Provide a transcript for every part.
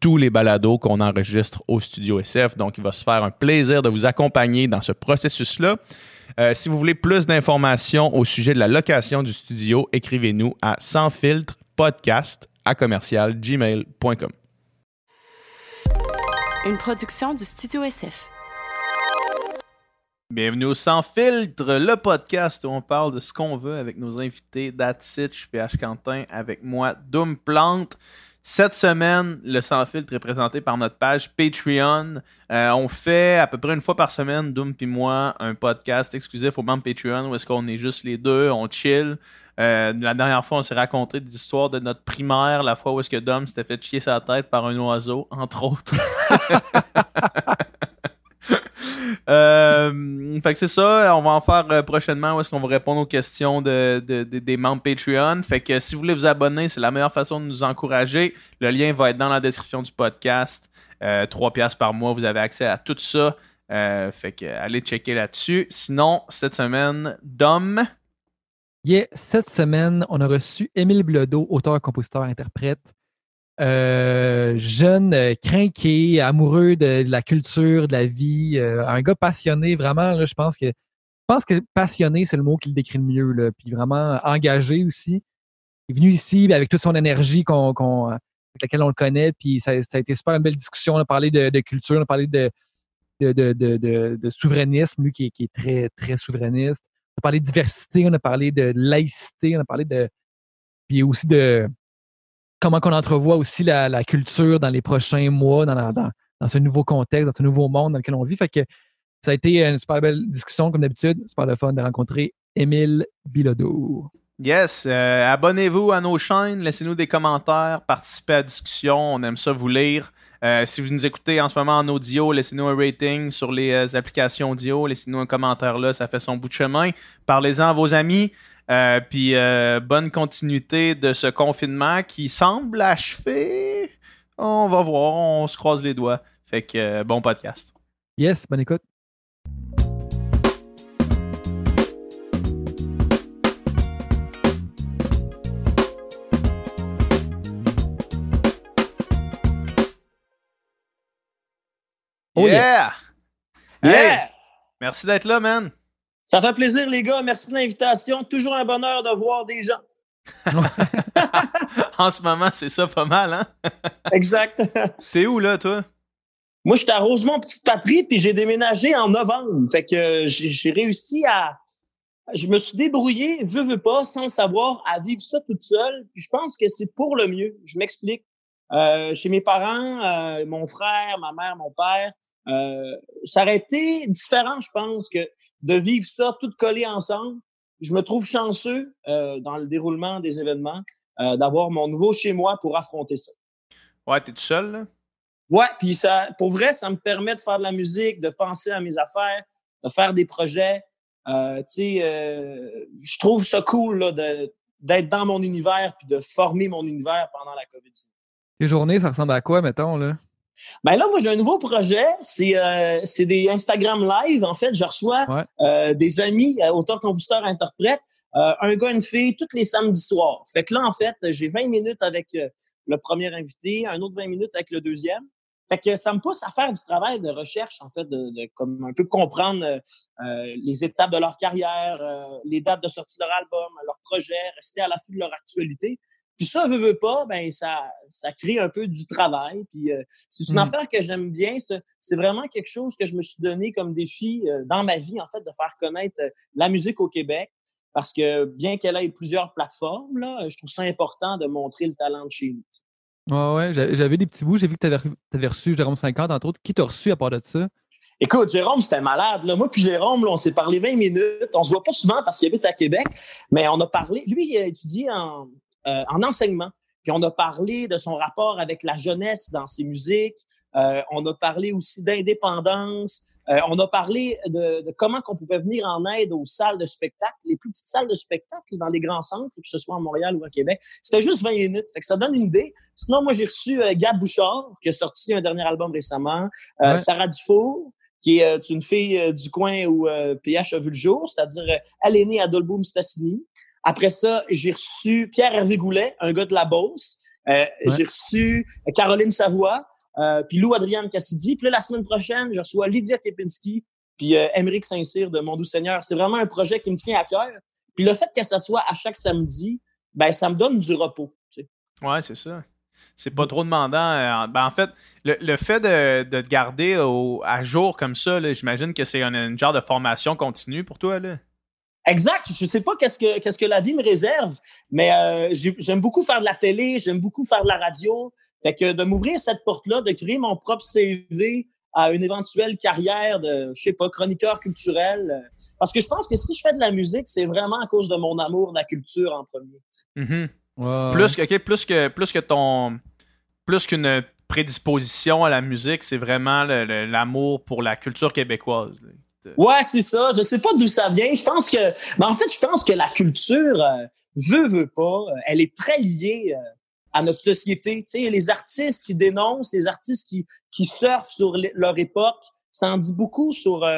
tous les balados qu'on enregistre au Studio SF. Donc, il va se faire un plaisir de vous accompagner dans ce processus-là. Euh, si vous voulez plus d'informations au sujet de la location du studio, écrivez-nous à sans filtre podcast à commercial gmail.com. Une production du Studio SF. Bienvenue au Sans Filtre, le podcast où on parle de ce qu'on veut avec nos invités. That's it, je suis PH Quentin avec moi, Doom Plante. Cette semaine, le Sans Filtre est présenté par notre page Patreon. Euh, on fait à peu près une fois par semaine, Doom et moi, un podcast exclusif au membres Patreon où est-ce qu'on est juste les deux, on chill. Euh, la dernière fois, on s'est raconté des histoires de notre primaire, la fois où est-ce que Dom s'était fait chier sa tête par un oiseau, entre autres. Euh, fait que c'est ça, on va en faire euh, prochainement où est-ce qu'on va répondre aux questions de, des membres Patreon. Fait que si vous voulez vous abonner, c'est la meilleure façon de nous encourager. Le lien va être dans la description du podcast. Euh, 3 piastres par mois, vous avez accès à tout ça. Euh, fait que allez checker là-dessus. Sinon, cette semaine, Dom. Yeah, cette semaine, on a reçu Émile Blodeau, auteur, compositeur, interprète. Euh, jeune, euh, craqué, amoureux de, la culture, de la vie, euh, un gars passionné, vraiment, là, je pense que je pense que passionné, c'est le mot qui le décrit le mieux, là, puis vraiment engagé aussi. Il est venu ici avec toute son énergie qu'on, avec laquelle on le connaît, puis ça, a été super une belle discussion. On a parlé de, culture, on a parlé de, de, souverainisme, lui qui est, qui est, très, très souverainiste. On a parlé de diversité, on a parlé de laïcité, on a parlé de. Puis aussi de, comment qu'on entrevoit aussi la, culture dans les prochains mois, dans, ce nouveau contexte, dans ce nouveau monde dans lequel on vit. Fait que ça a été une super belle discussion, comme d'habitude. Super le fun de rencontrer Émile Bilodeau. Yes, euh, abonnez-vous à nos chaînes, laissez-nous des commentaires, participez à la discussion, on aime ça vous lire. Euh, si vous nous écoutez en ce moment en audio, laissez-nous un rating sur les euh, applications audio, laissez-nous un commentaire là, ça fait son bout de chemin. Parlez-en à vos amis. Euh, puis euh, bonne continuité de ce confinement qui semble achevé. On va voir, on se croise les doigts. Fait que euh, bon podcast. Yes, bonne écoute. Oh yeah! yeah! Merci d'être là, man. Ça fait plaisir, les gars. Merci de l'invitation. Toujours un bonheur de voir des gens. en ce moment, c'est ça pas mal, hein? exact. T'es où, là, toi? Moi, je suis à Rosemont, petite patrie, puis j'ai déménagé en novembre. Fait que j'ai réussi à. Je me suis débrouillé, veux, veux pas, sans le savoir, à vivre ça toute seule. Puis je pense que c'est pour le mieux. Je m'explique. Euh, chez mes parents, euh, mon frère, ma mère, mon père, euh, ça aurait été différent, je pense, que de vivre ça tout collé ensemble. Je me trouve chanceux euh, dans le déroulement des événements euh, d'avoir mon nouveau chez moi pour affronter ça. Ouais, t'es tout seul, là? Ouais, puis ça, pour vrai, ça me permet de faire de la musique, de penser à mes affaires, de faire des projets. Euh, tu sais, euh, je trouve ça cool d'être dans mon univers puis de former mon univers pendant la COVID-19. Les journées, ça ressemble à quoi, mettons, là? Ben là, moi, j'ai un nouveau projet. C'est euh, des Instagram Live. En fait, je reçois euh, des amis, euh, auteurs, compositeurs, interprètes, euh, un gars, une fille, tous les samedis soirs. Fait que là, en fait, j'ai 20 minutes avec le premier invité, un autre 20 minutes avec le deuxième. Fait que ça me pousse à faire du travail de recherche, en fait, de, de comme un peu comprendre les étapes de leur carrière, les dates de sortie de leur album, leur projet, rester à l'affût de leur actualité. Puis ça, veut, veut pas, ben ça, ça crée un peu du travail. Puis euh, c'est une mmh. affaire que j'aime bien. C'est vraiment quelque chose que je me suis donné comme défi euh, dans ma vie, en fait, de faire connaître euh, la musique au Québec. parce que bien qu'elle ait plusieurs plateformes, là, je trouve ça important de montrer le talent de chez nous. Ouais, ouais, j'avais des petits bouts. J'ai vu que tu avais, reçu Jérôme 50, entre autres. Qui t'a reçu à part de ça? Écoute, Jérôme, c'était malade. Là. Moi puis Jérôme, on s'est parlé 20 minutes. On se voit pas souvent parce qu'il habite à Québec, mais on a parlé. Lui, il a étudié en, euh, en enseignement. Puis on a parlé de son rapport avec la jeunesse dans ses musiques. Euh, on a parlé aussi d'indépendance. Euh, on a parlé de, comment on pouvait venir en aide aux salles de spectacle, les plus petites salles de spectacle dans les grands centres, que ce soit à Montréal ou à Québec. C'était juste 20 minutes. Fait que ça donne une idée. Sinon, moi, j'ai reçu Gab Bouchard, qui a sorti un dernier album récemment. Sarah Dufour, qui est une fille du coin où PH a vu le jour, c'est-à-dire elle est née à Dolboum Stassini. Après ça, j'ai reçu Pierre Hervé Goulet, un gars de la Beauce. Euh, j'ai reçu Caroline Savoie, euh, puis Lou Adrienne Cassidy. Puis là, la semaine prochaine, je reçois Lydia Kepinski, puis euh, Saint-Cyr de Mon Seigneur. C'est vraiment un projet qui me tient à cœur. Puis le fait que ça soit à chaque samedi, ben ça me donne du repos. Tu Ouais, c'est ça. C'est pas trop demandant. Euh, ben, en fait, le, fait de, de, te garder à jour comme ça, j'imagine que c'est une, genre de formation continue pour toi. Là. Exact. Je ne sais pas qu'est-ce que, qu'est-ce que la vie me réserve, mais euh, j'aime beaucoup faire de la télé, j'aime beaucoup faire de la radio. Fait que de m'ouvrir cette porte-là, de créer mon propre CV à une éventuelle carrière de, je sais pas, chroniqueur culturel. Euh, parce que je pense que si je fais de la musique, c'est vraiment à cause de mon amour de la culture en premier. Mm-hmm. Plus, que, plus que plus que ton plus qu'une prédisposition à la musique, c'est vraiment l'amour pour la culture québécoise. Ouais, c'est ça. Je sais pas d'où ça vient. Je pense que, ben, en fait, je pense que la culture euh, veut, veut pas. Euh, elle est très liée euh, à notre société. Tu sais, les artistes qui dénoncent, les artistes qui, qui surfent sur leur époque, ça en dit beaucoup sur,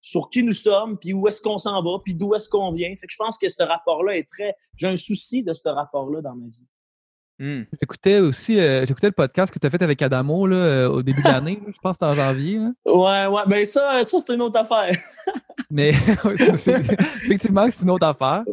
sur qui nous sommes, puis où est-ce qu'on s'en va, puis d'où est-ce qu'on vient. Fait que je pense que ce rapport-là est très. J'ai un souci de ce rapport-là dans ma vie. Hmm. J'écoutais aussi euh, j'écoutais le podcast que tu as fait avec Adamo là, euh, au début de l'année, je pense que en janvier. Hein. Ouais, ouais, mais ça, ça c'est une autre affaire. mais effectivement, c'est une autre affaire.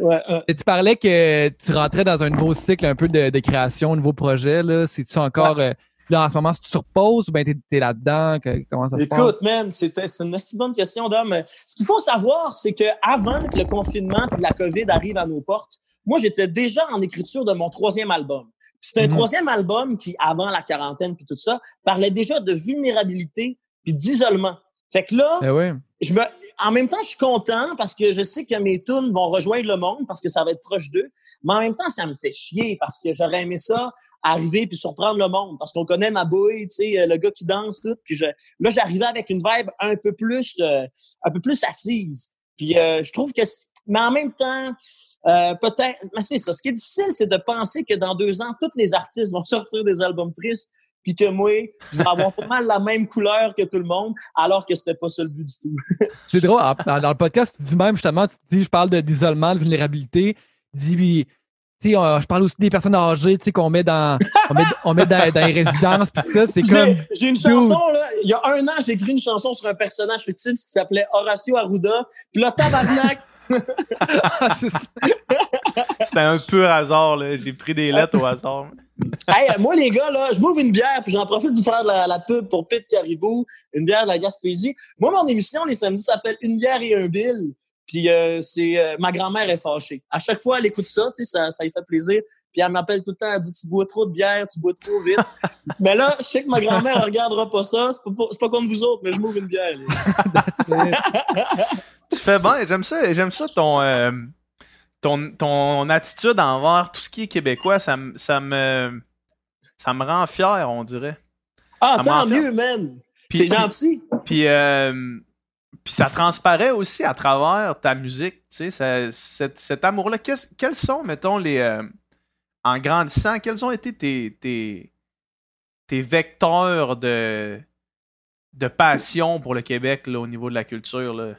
Et tu parlais que tu rentrais dans un nouveau cycle un peu de, création, un nouveau projet. C'est-tu encore. Euh, là, en ce moment, si tu reposes ou bien tu es, là-dedans? comment ça se passe? Écoute, man, c'est une assez bonne question, Dom. Ce qu'il faut savoir, c'est qu'avant que le confinement et la COVID arrive à nos portes, moi, j'étais déjà en écriture de mon troisième album. C'est un mhm. troisième album qui, avant la quarantaine puis tout ça, parlait déjà de vulnérabilité puis d'isolement. Fait que là, eh je me, en même temps, je suis content parce que je sais que mes tunes vont rejoindre le monde parce que ça va être proche d'eux. Mais en même temps, ça me fait chier parce que j'aurais aimé ça arriver puis surprendre le monde parce qu'on connaît ma bouille, tu sais, le gars qui danse tout. Puis je, là, j'arrivais avec une vibe un peu plus, euh, un peu plus assise. Puis euh, je trouve que, mais en même temps, euh, peut-être, mais c'est ça. Ce qui est difficile, c'est de penser que dans deux ans, tous les artistes vont sortir des albums tristes, puis que moi, je vais avoir pas mal la même couleur que tout le monde, alors que c'était pas ça le but du tout. c'est drôle. Dans le podcast, tu dis même justement, tu dis, je parle d'isolement, de, vulnérabilité. Tu dis, tu sais, je parle aussi des personnes âgées, tu sais, qu'on met dans, on met, dans, les résidences, puis ça, c'est comme. J'ai une chanson, là. Il y a un an, j'ai écrit une chanson sur un personnage fictif qui s'appelait Horacio Arruda. Puis là, tabarnak, C'était un peu hasard, là. J'ai pris des lettres au hasard. hey, moi, les gars, là, je m'ouvre une bière, puis j'en profite de faire la, pub pour Pete Caribou, une bière de la Gaspésie. Moi, mon émission, les samedis, s'appelle Une bière et un bill. Puis euh, c'est euh, ma grand-mère est fâchée. À chaque fois, elle écoute ça, tu sais, ça, ça lui fait plaisir. Puis elle m'appelle tout le temps, elle dit Tu bois trop de bière, tu bois trop vite. mais là, je sais que ma grand-mère ne regardera pas ça. C'est pas, pas, contre vous autres, mais je m'ouvre une bière. Tu fais bien, j'aime ça, j'aime ça ton, euh, ton, ton attitude envers tout ce qui est québécois. Ça, ça, me, ça me rend fier, on dirait. Ah, tant mieux, man! C'est gentil! Puis, euh, puis ça transparaît aussi à travers ta musique, tu sais, cet, cet amour-là. Quels sont, mettons, les. Euh, en grandissant, quels ont été tes, tes, tes vecteurs de, de passion pour le Québec là, au niveau de la culture? Là?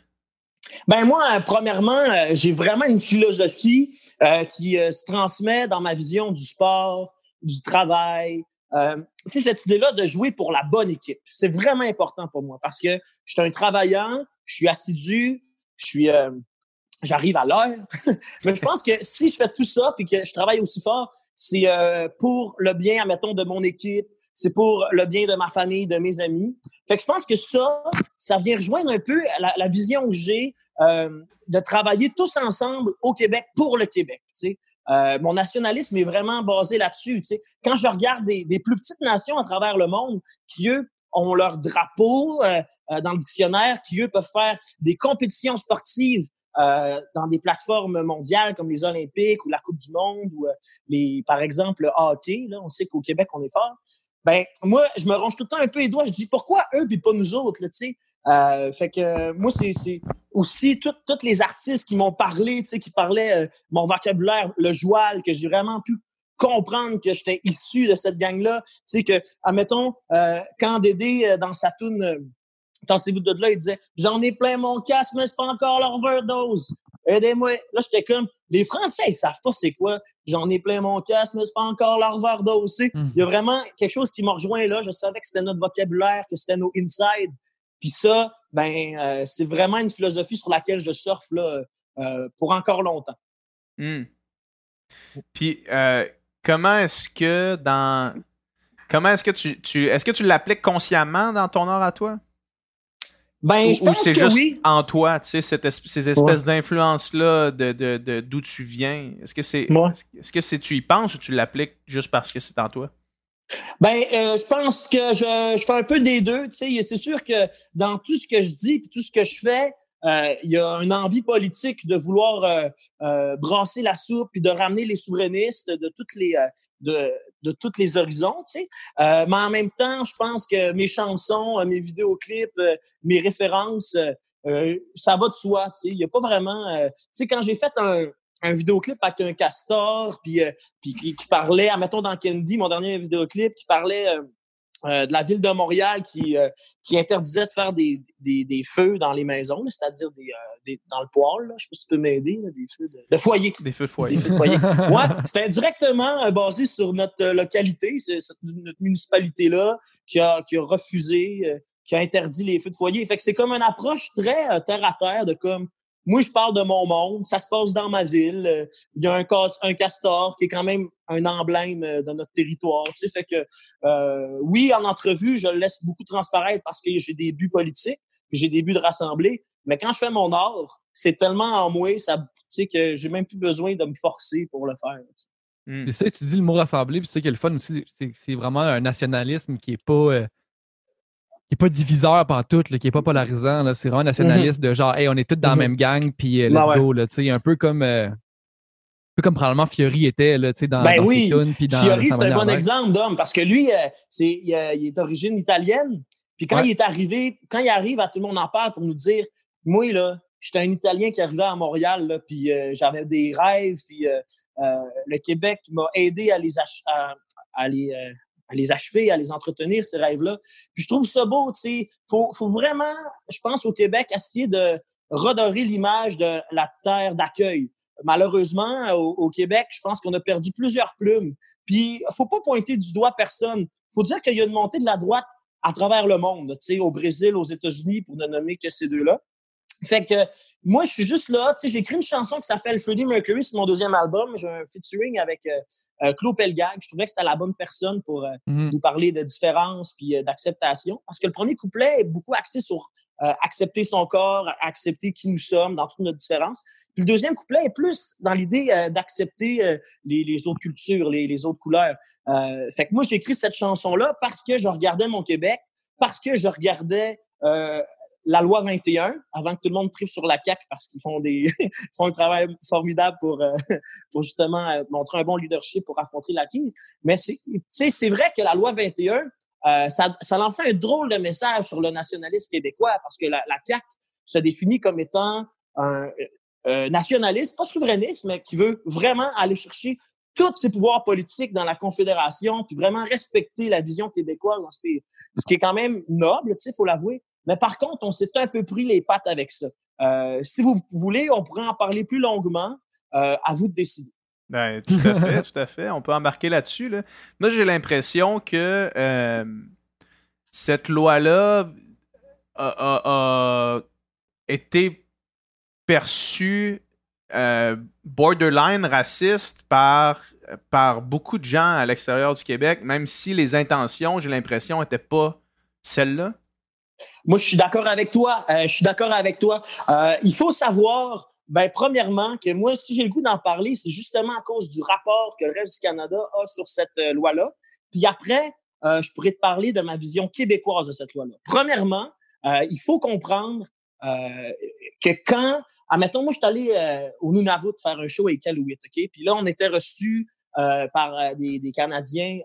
Ben moi, euh, premièrement, euh, j'ai vraiment une philosophie euh, qui se transmet dans ma vision du sport, du travail. Euh, cette idée-là de jouer pour la bonne équipe, c'est vraiment important pour moi parce que je suis un travaillant, je suis assidu, je suis, j'arrive à l'heure. Mais je pense que si je fais tout ça puis que je travaille aussi fort, c'est pour le bien, admettons, de mon équipe, c'est pour le bien de ma famille, de mes amis. Fait que je pense que ça, ça vient rejoindre un peu la, vision que j'ai de travailler tous ensemble au Québec pour le Québec. mon nationalisme est vraiment basé là-dessus. Quand je regarde des, des, plus petites nations à travers le monde qui, eux, ont leur drapeau euh, euh, dans le dictionnaire, qui eux peuvent faire des compétitions sportives euh, dans des plateformes mondiales comme les Olympiques ou la Coupe du Monde ou les, par exemple, le hockey. Là, on sait qu'au Québec, on est fort. Ben, moi, je me range tout le temps un peu les doigts. Je dis pourquoi eux puis pas nous autres, tu sais? Euh, fait que moi, c'est aussi tous les artistes qui m'ont parlé, tu sais, qui parlaient mon vocabulaire, le joual, que j'ai vraiment pu comprendre que j'étais issu de cette gang-là. Tu sais, que, admettons, euh, quand Dédé, euh, dans sa toune, euh, dans ses bouts de là, il disait « J'en ai plein mon casque, mais c'est pas encore leur overdose. Aidez-moi. » Là, j'étais comme « Les Français, ils savent pas c'est quoi. J'en ai plein mon casque, mais c'est pas encore leur overdose. Hmm. Il y a vraiment quelque chose qui m'a rejoint là. Je savais que c'était notre vocabulaire, que c'était nos inside. Puis ça, ben, c'est vraiment une philosophie sur laquelle je surfe là, pour encore longtemps. Hmm. Puis, comment est-ce que dans. Comment est-ce que tu, tu est-ce que tu l'appliques consciemment dans ton art à toi? Ben, je pense c'est que juste oui. en toi, tu sais, ces espèces d'influences-là de, de, de, d'où tu viens. Est-ce que c'est est-ce que c'est tu y penses ou tu l'appliques juste parce que c'est en toi? Ben, euh, je pense que je, je, fais un peu des deux. Tu sais, c'est sûr que dans tout ce que je dis et tout ce que je fais, euh, il y a une envie politique de vouloir euh, euh, brasser la soupe et de ramener les souverainistes de toutes les de, de tous les horizons, tu sais. mais en même temps, je pense que mes chansons, mes vidéoclips, mes références, ça va de soi, tu sais. Il y a pas vraiment, tu sais, quand j'ai fait un un vidéoclip avec un castor, puis, puis qui, qui, parlait, admettons dans Candy, mon dernier vidéoclip, qui parlait euh, de la ville de Montréal qui, euh, qui interdisait de faire des, des, des feux dans les maisons, c'est-à-dire des, euh, des, dans le poêle. Là. Je sais pas si tu peux m'aider, des feux de, foyer. Des feux de foyer. Des feux de foyer. ouais, c'était directement basé sur notre localité, notre municipalité-là qui a, qui a refusé, qui a interdit les feux de foyer. Fait que c'est comme une approche très terre à terre de comme moi, je parle de mon monde, ça se passe dans ma ville. Euh, il y a un, un castor qui est quand même un emblème euh, de notre territoire. Tu sais, fait que euh, oui, en entrevue, je le laisse beaucoup transparaître parce que j'ai des buts politiques, j'ai des buts de rassembler. Mais quand je fais mon art, c'est tellement en moi, ça, tu sais, que j'ai même plus besoin de me forcer pour le faire. Tu sais. Hmm. ça, tu dis le mot rassembler, puis c'est que le fun aussi, c'est vraiment un nationalisme qui est pas qui n'est pas diviseur par tout, qui n'est pas polarisant. C'est vraiment un nationaliste de genre, hey, on est tous dans la mm-hmm. même gang, puis euh, let's ben go. Là, un peu comme. Euh, un peu comme probablement Fiori était là, dans, ben dans oui. dans Fiori, c'est un bon exemple d'homme parce que lui, euh, c'est, il, est d'origine italienne. Puis quand il est arrivé, quand il arrive à tout le monde en parle pour nous dire Moi, là, j'étais un Italien qui arrivait à Montréal, là, puis j'avais des rêves, puis le Québec m'a aidé à les, à, à les, à les achever, à les entretenir, ces rêves-là. Puis je trouve ça beau, tu sais. Faut, faut vraiment, je pense, au Québec, essayer de redorer l'image de la terre d'accueil. Malheureusement, au, Québec, je pense qu'on a perdu plusieurs plumes. Puis, faut pas pointer du doigt personne. Faut dire qu'il y a une montée de la droite à travers le monde, tu sais, au Brésil, aux États-Unis, pour ne nommer que ces deux-là. Fait que moi, je suis juste là. Tu sais, j'ai écrit une chanson qui s'appelle Freddie Mercury, c'est mon deuxième album. J'ai un featuring avec euh, euh Claude Pelgag. Je trouvais que c'était la bonne personne pour euh, mm-hmm. nous parler de différence puis euh, d'acceptation. Parce que le premier couplet est beaucoup axé sur accepter son corps, accepter qui nous sommes dans toute notre différence. Puis le deuxième couplet est plus dans l'idée d'accepter les, les, autres cultures, les, les autres couleurs. fait que moi, j'ai écrit cette chanson-là parce que je regardais mon Québec, parce que je regardais la loi 21, avant que tout le monde tripe sur la CAQ parce qu'ils font des font un travail formidable pour euh, pour justement euh, montrer un bon leadership pour affronter la crise. Mais c'est vrai que la loi 21 euh, ça, ça lançait un drôle de message sur le nationalisme québécois parce que la, la CAQ se définit comme étant un nationaliste, pas souverainiste, mais qui veut vraiment aller chercher tous ses pouvoirs politiques dans la Confédération, puis vraiment respecter la vision québécoise dans ce pays. Ce qui est quand même noble, sais, faut l'avouer. Mais par contre, on s'est un peu pris les pattes avec ça. Euh, si vous voulez, on pourrait en parler plus longuement. Euh, à vous de décider. Ben, tout à fait, tout à fait. On peut embarquer là-dessus. Là. Moi, j'ai l'impression que euh, cette loi-là a, été perçue borderline raciste par, par beaucoup de gens à l'extérieur du Québec, même si les intentions, j'ai l'impression, n'étaient pas celles-là. Moi, je suis d'accord avec toi. je suis d'accord avec toi. il faut savoir ben, premièrement, que moi, si j'ai le goût d'en parler, c'est justement à cause du rapport que le reste du Canada a sur cette euh, loi-là. Puis après, euh, je pourrais te parler de ma vision québécoise de cette loi-là. Premièrement, euh, il faut comprendre que quand, admettons, moi, je suis allé au Nunavut faire un show avec Iqaluit, OK? Puis là, on était reçus par des, Canadiens,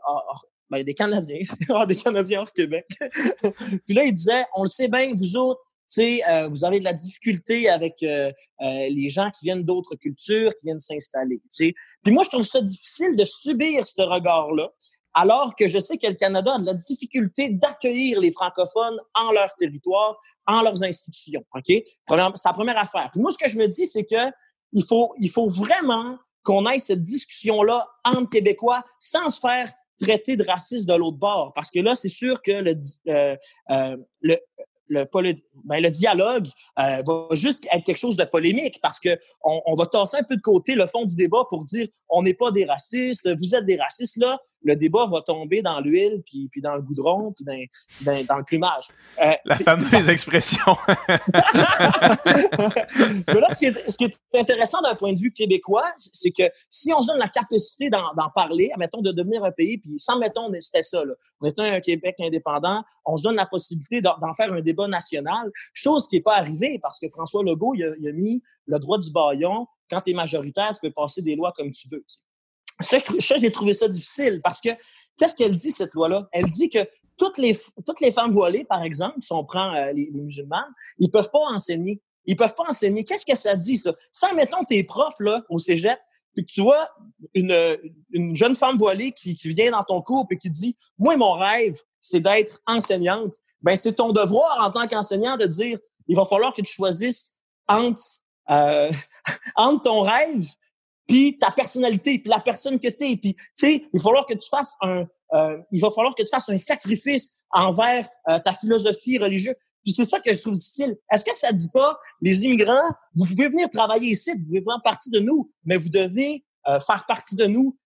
ben, des Canadiens, des Canadiens hors Québec. Puis là, ils disaient, on le sait bien, vous autres, euh, vous avez de la difficulté avec euh, euh, les gens qui viennent d'autres cultures, qui viennent s'installer. Puis moi, je trouve ça difficile de subir ce regard-là, alors que je sais que le Canada a de la difficulté d'accueillir les francophones en leur territoire, en leurs institutions. Ok, c'est la première affaire. Puis moi, ce que je me dis, c'est que il faut, il faut vraiment qu'on ait cette discussion-là entre Québécois sans se faire traiter de raciste de l'autre bord. Parce que là, c'est sûr que le, le, le, ben, le dialogue euh, va juste être quelque chose de polémique parce que on, on, va tasser un peu de côté le fond du débat pour dire on n'est pas des racistes, vous êtes des racistes là le débat va tomber dans l'huile, puis, puis dans le goudron, puis dans, dans, dans le plumage. Euh, La fameuse expression. Mais là, ce qui, est, ce qui est intéressant d'un point de vue québécois, c'est que si on se donne la capacité d'en parler, mettons, de devenir un pays, puis sans, mettons, c'était ça, là, on était un Québec indépendant, on se donne la possibilité d'en faire un débat national, chose qui n'est pas arrivée parce que François Legault, il a, il a mis le droit du baillon quand tu es majoritaire, tu peux passer des lois comme tu veux. Ça, j'ai trouvé ça difficile parce que qu'est-ce qu'elle dit, cette loi-là? Elle dit que toutes les, toutes les femmes voilées, par exemple, si on prend euh, les, musulmanes, ils peuvent pas enseigner. Ils peuvent pas enseigner. Qu'est-ce que ça dit, ça? Sans, mettons, tes profs, là, au cégep, puis que tu vois une, une jeune femme voilée qui, qui vient dans ton cours et qui dit, moi, mon rêve, c'est d'être enseignante. Ben, c'est ton devoir en tant qu'enseignant de dire, il va falloir que tu choisisses entre, euh, entre ton rêve puis ta personnalité, puis la personne que tu es. Puis, tu sais, il va falloir que tu fasses un, euh, il va falloir que tu fasses un sacrifice envers euh, ta philosophie religieuse. Puis c'est ça que je trouve difficile. Est-ce que ça dit pas, les immigrants, vous pouvez venir travailler ici, vous pouvez faire partie de nous, mais vous devez euh, faire partie de nous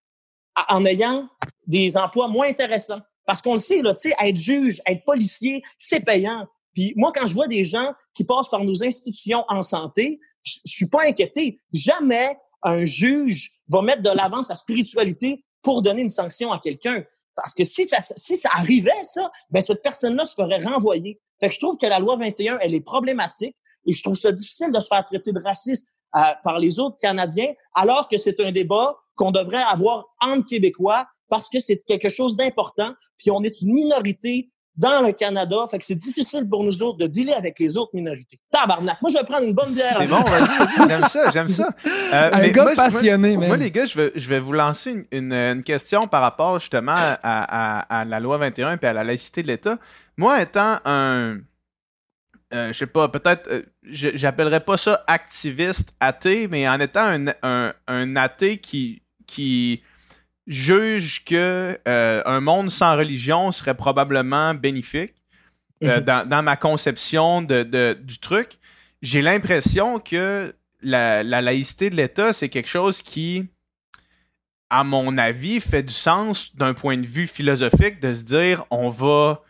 en ayant des emplois moins intéressants. Parce qu'on le sait, là, tu sais, être juge, être policier, c'est payant. Puis moi, quand je vois des gens qui passent par nos institutions en santé, je suis pas inquiété. Jamais un juge va mettre de l'avant sa spiritualité pour donner une sanction à quelqu'un. Parce que si ça, si ça arrivait, ça, ben cette personne-là se ferait renvoyer. Fait que je trouve que la loi 21, elle est problématique et je trouve ça difficile de se faire traiter de raciste euh, par les autres Canadiens, alors que c'est un débat qu'on devrait avoir entre Québécois parce que c'est quelque chose d'important. Puis on est une minorité dans le Canada. Fait que c'est difficile pour nous autres de dealer avec les autres minorités. Tabarnak. Moi, je vais prendre une bonne bière. C'est bon, vas-y, J'aime ça, j'aime ça. Euh, un gars passionné, moi, moi, les gars, je vais, je vais vous lancer une, une, question par rapport justement à, à, à, la loi 21 et à la laïcité de l'État. Moi, étant un. Euh, je sais pas, peut-être, euh, j'appellerais pas ça activiste athée, mais en étant un, un, un athée qui, qui juge que euh, un monde sans religion serait probablement bénéfique euh, mhm. dans, ma conception de, du truc. J'ai l'impression que la, laïcité de l'État, c'est quelque chose qui, à mon avis, fait du sens d'un point de vue philosophique de se dire on va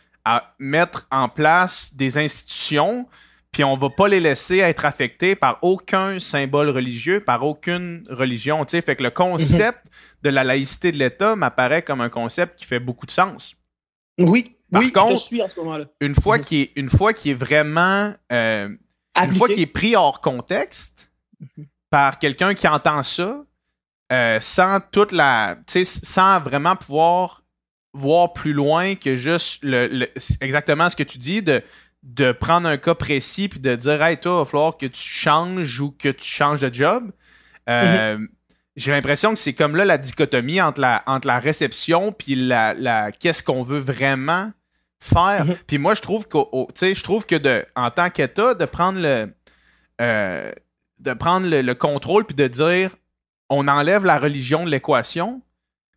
mettre en place des institutions puis on va pas les laisser être affectés par aucun symbole religieux, par aucune religion. Fait que le concept de la laïcité de l'État m'apparaît comme un concept qui fait beaucoup de sens. Oui, oui, je suis à ce moment-là. Une fois qu'il est, une fois qu'il est vraiment, euh, une fois qu'il est pris hors contexte mhm. par quelqu'un qui entend ça, euh, sans toute la, sans vraiment pouvoir voir plus loin que juste le, exactement ce que tu dis de de prendre un cas précis puis de dire Hey, toi, il va falloir que tu changes ou que tu changes de job. Euh, mhm. J'ai l'impression que c'est comme là la dichotomie entre la, entre la réception puis la, la qu'est-ce qu'on veut vraiment faire. Mhm. Puis moi, je trouve que je trouve que de, en tant qu'État, de prendre le euh, de prendre le, contrôle puis de dire on enlève la religion de l'équation,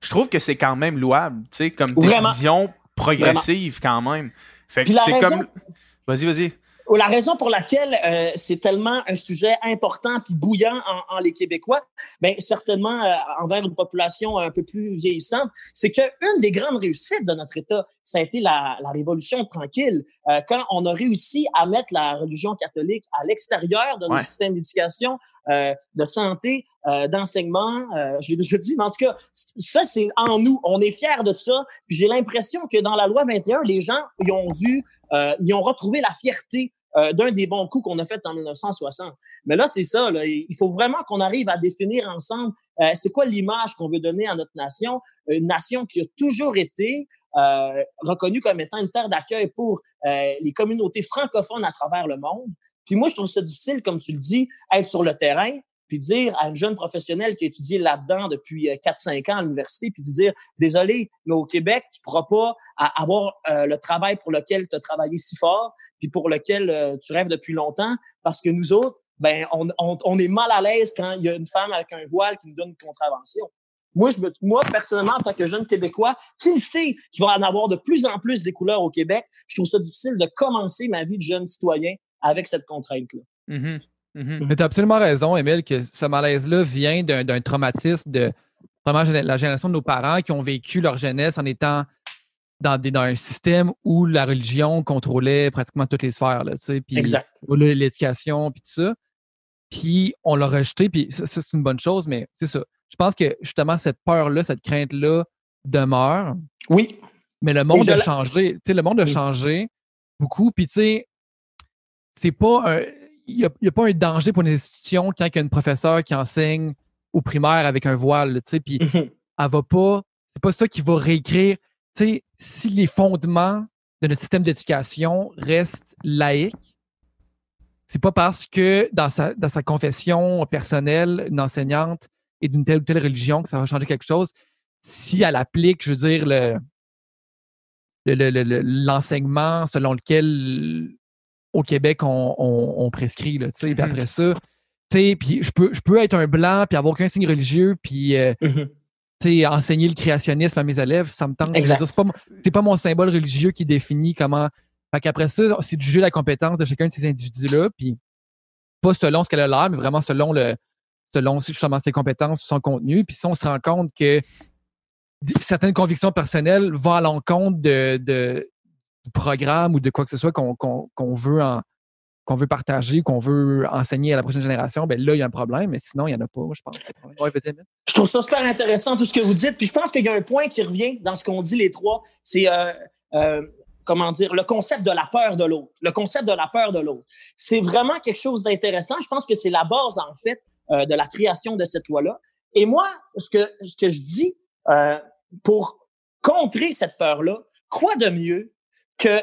je trouve que c'est quand même louable, comme décision progressive quand même. Fait que c'est comme Vas-y, vas-y. La raison pour laquelle euh, c'est tellement un sujet important puis bouillant en, les Québécois, bien certainement euh, envers une population un peu plus vieillissante, c'est qu'une des grandes réussites de notre État, ça a été la, la Révolution tranquille, euh, quand on a réussi à mettre la religion catholique à l'extérieur de notre système d'éducation, de santé, d'enseignement. je l'ai déjà dit, mais en tout cas, ça c'est en nous. On est fiers de ça. Puis j'ai l'impression que dans la loi 21, les gens y ont vu euh, ils ont retrouvé la fierté euh, d'un des bons coups qu'on a fait en 1960. Mais là, c'est ça. il faut vraiment qu'on arrive à définir ensemble euh, c'est quoi l'image qu'on veut donner à notre nation, une nation qui a toujours été reconnue comme étant une terre d'accueil pour les communautés francophones à travers le monde. Puis moi, je trouve ça difficile, comme tu le dis, être sur le terrain, puis dire à une jeune professionnelle qui a étudié là-dedans depuis 4-5 ans à l'université, puis de dire, désolé, mais au Québec, tu ne pourras pas avoir euh, le travail pour lequel tu as travaillé si fort, puis pour lequel euh, tu rêves depuis longtemps, parce que nous autres, ben, on, on, est mal à l'aise quand il y a une femme avec un voile qui nous donne une contravention. Moi, je moi, personnellement, en tant que jeune Québécois, qui sait qu'il va en avoir de plus en plus des couleurs au Québec, je trouve ça difficile de commencer ma vie de jeune citoyen avec cette contrainte-là. Mm-hmm. Mm-hmm. Mais tu as absolument raison, Emile, que ce malaise-là vient d'un traumatisme de vraiment la génération de nos parents qui ont vécu leur jeunesse en étant dans, dans un système où la religion contrôlait pratiquement toutes les sphères. Là, puis L'éducation, puis tout ça. Puis on l'a rejeté, puis ça, c'est une bonne chose, mais c'est ça. Je pense que justement, cette peur-là, cette crainte-là demeure. Oui. Mais le monde a changé. Le monde a changé beaucoup. Puis, tu sais, c'est pas Il n'y a, pas un danger pour une institution quand il y a une professeure qui enseigne au primaire avec un voile, tu sais, puis mhm. elle va pas. C'est pas ça qui va réécrire si les fondements de notre système d'éducation restent laïques, c'est pas parce que dans sa, dans sa confession personnelle, une enseignante est d'une telle ou telle religion que ça va changer quelque chose. Si elle applique, je veux dire, le, l'enseignement selon lequel au Québec on, prescrit. Là, puis mm-hmm. après ça, puis je peux, je peux être un blanc puis avoir aucun signe religieux puis euh, mm-hmm enseigner le créationnisme à mes élèves, ça me tente. C'est pas, pas mon symbole religieux qui définit comment. Fait qu'après ça, c'est du jeu la compétence de chacun de ces individus-là, puis pas selon ce qu'elle a l'air, mais vraiment selon le selon justement ses compétences, son contenu. Puis si on se rend compte que certaines convictions personnelles vont à l'encontre de, programme ou de quoi que ce soit qu'on veut en, veut partager, qu'on veut enseigner à la prochaine génération, ben là, il y a un problème, mais sinon, il n'y en a pas, je pense. je trouve ça super intéressant, tout ce que vous dites. Puis je pense qu'il y a un point qui revient dans ce qu'on dit les trois. C'est, euh, euh, comment dire, le concept de la peur de l'autre. Le concept de la peur de l'autre. C'est vraiment quelque chose d'intéressant. Je pense que c'est la base, en fait, euh, de la création de cette loi-là. Et moi, ce que, ce que je dis pour contrer cette peur-là, quoi de mieux que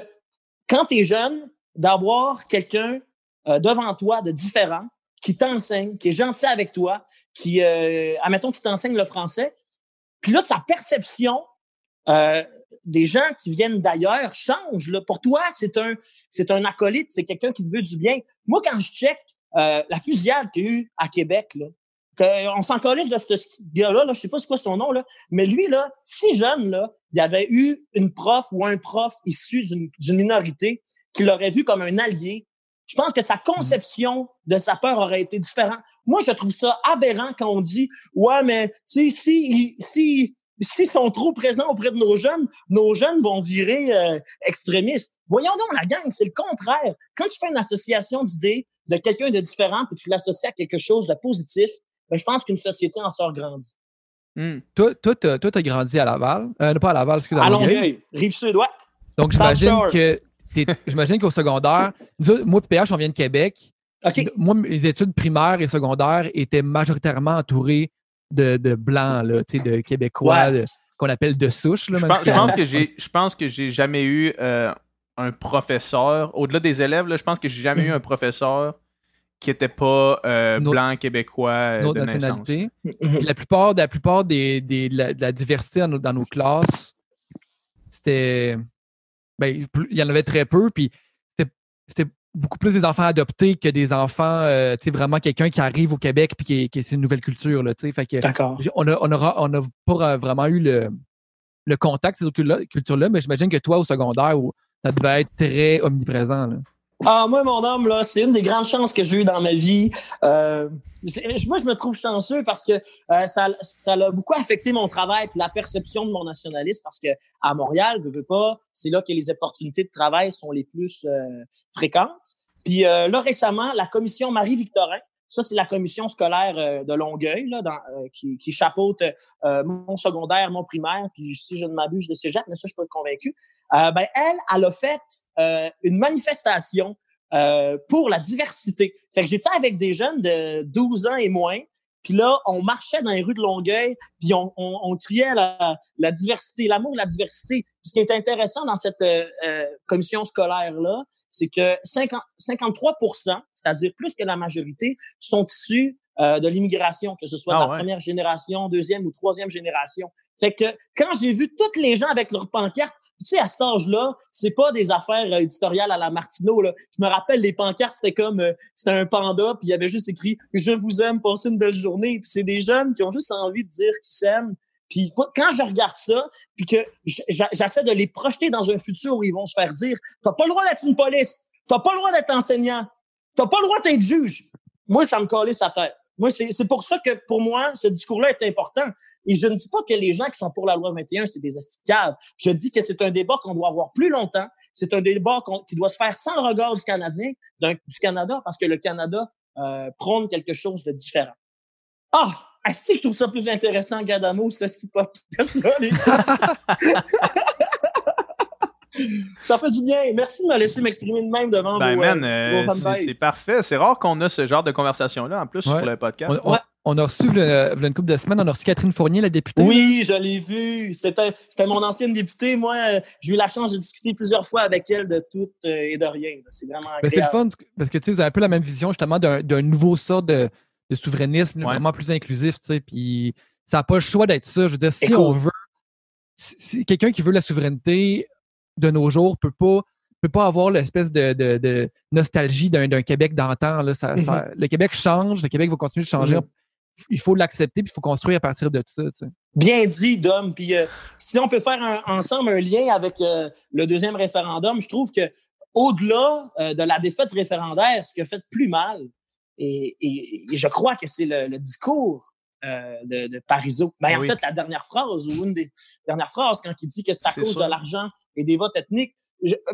quand tu es jeune, d'avoir quelqu'un euh, devant toi de différent qui t'enseigne, qui est gentil avec toi, qui, euh, admettons, qui t'enseigne le français. Puis là, ta perception euh, des gens qui viennent d'ailleurs change. Là. Pour toi, c'est un, c'est un acolyte, c'est quelqu'un qui te veut du bien. Moi, quand je check euh, la fusillade qu'il y a eu à Québec, là, on s'en de ce gars-là, là, je sais pas c'est quoi son nom, là, mais lui, là, si jeune, là, il y avait eu une prof ou un prof issu d'une minorité qu'il l'aurait vu comme un allié, je pense que sa conception de sa peur aurait été différente. Moi, je trouve ça aberrant quand on dit Ouais, mais si, si, si, s'ils sont trop présents auprès de nos jeunes, nos jeunes vont virer euh, extrémistes. Voyons donc la gang, c'est le contraire. Quand tu fais une association d'idées de quelqu'un de différent puis tu l'associes à quelque chose de positif, ben, je pense qu'une société en sort grandie. Hmm. Toi, toi, tu as grandi à Laval. Euh, pas à Laval, excusez-moi. À Longueuil, Rive-Sud, Donc, j'imagine que J'imagine qu'au secondaire, moi et PH, on vient de Québec. Moi, mes études primaires et secondaires étaient majoritairement entourées de, de blancs, là, de Québécois qu'on appelle de souche. je, pense, que j'ai, je pense que j'ai jamais eu euh, un professeur, au-delà des élèves, là, je pense que j'ai jamais eu un professeur qui n'était pas euh, blanc québécois euh, de nationalité. La plupart, la plupart des, des de, la, diversité dans nos classes, c'était ben, il y en avait très peu. Puis c'était beaucoup plus des enfants adoptés que des enfants, euh, tu sais, vraiment quelqu'un qui arrive au Québec puis qui, c'est une nouvelle culture, là, tu sais. Fait que on a, on, aura, on a pas vraiment eu le, le contact ces cultures-là, mais j'imagine que toi, au secondaire, ça devait être très omniprésent, là. Ah, moi, mon homme, là, c'est une des grandes chances que j'ai eues dans ma vie. Euh, moi, je me trouve chanceux parce que euh, ça, ça a beaucoup affecté mon travail et la perception de mon nationalisme parce que à Montréal, je veux pas, c'est là que les opportunités de travail sont les plus euh, fréquentes. Puis euh, là, récemment, la commission Marie-Victorin, ça, c'est la commission scolaire de Longueuil là, dans, qui, qui, chapeaute mon secondaire, mon primaire, puis si je ne m'abuse de cégep, mais ça, je suis pas convaincu. ben, elle, elle a fait une manifestation euh, pour la diversité. Fait que j'étais avec des jeunes de 12 ans et moins, puis là, on marchait dans les rues de Longueuil, puis on, on, on criait la, la diversité, l'amour de la diversité. Ce qui est intéressant dans cette euh, euh commission scolaire-là, c'est que 50, 53% c'est-à-dire plus que la majorité, sont issus euh, de l'immigration, que ce soit ah de la première génération, deuxième ou troisième génération. Fait que quand j'ai vu tous les gens avec leurs pancartes tu sais, à cet âge-là, c'est pas des affaires euh, éditoriales à la Martineau. Là. Je me rappelle, les pancartes, c'était comme, euh, c'était un panda, puis il y avait juste écrit « Je vous aime, passez une belle journée ». Puis c'est des jeunes qui ont juste envie de dire qu'ils s'aiment. Puis quand je regarde ça, puis que j'essaie de les projeter dans un futur où ils vont se faire dire « T'as pas le droit d'être une police, t'as pas le droit d'être enseignant, t'as pas le droit d'être juge », moi, ça me collait sa tête. Moi, c'est pour ça que, pour moi, ce discours-là est important. Et je ne dis pas que les gens qui sont pour la loi 21, c'est des caves. Je dis que c'est un débat qu'on doit avoir plus longtemps. C'est un débat qui doit se faire sans regard du Canadien, du Canada, parce que le Canada euh, prône quelque chose de différent. Ah! Est-ce que je trouve ça plus intéressant, Gadamo, ce type ça fait du bien. Merci de me laisser m'exprimer de même devant ben, vos, man, euh, C'est parfait. C'est rare qu'on a ce genre de conversation-là, en plus, sur le podcast. On a reçu, une couple de semaines, on a reçu Catherine Fournier, la députée. Oui, je l'ai vue. C'était mon ancienne députée. Moi, j'ai eu la chance de discuter plusieurs fois avec elle de tout euh, et de rien. C'est vraiment ben, C'est le fun parce que vous avez un peu la même vision justement d'un nouveau sort de, souverainisme vraiment plus inclusif. Puis ça n'a pas le choix d'être ça. Je veux dire, si on veut, si, quelqu'un qui veut la souveraineté de nos jours peut pas peut pas avoir l'espèce de, nostalgie d'un Québec d'antan. Mm-hmm. le Québec change, le Québec va continuer de changer. Mm-hmm il faut l'accepter, puis il faut construire à partir de ça. Bien dit, Dom. Puis euh, si on peut faire ensemble un lien avec euh, le deuxième référendum, je trouve que au-delà euh, de la défaite référendaire, ce qui a fait plus mal, et, je crois que c'est le, discours de, de Parizeau. Ben, en fait, la dernière phrase, ou une des dernières phrases, quand il dit que c'est à cause de l'argent et des votes ethniques,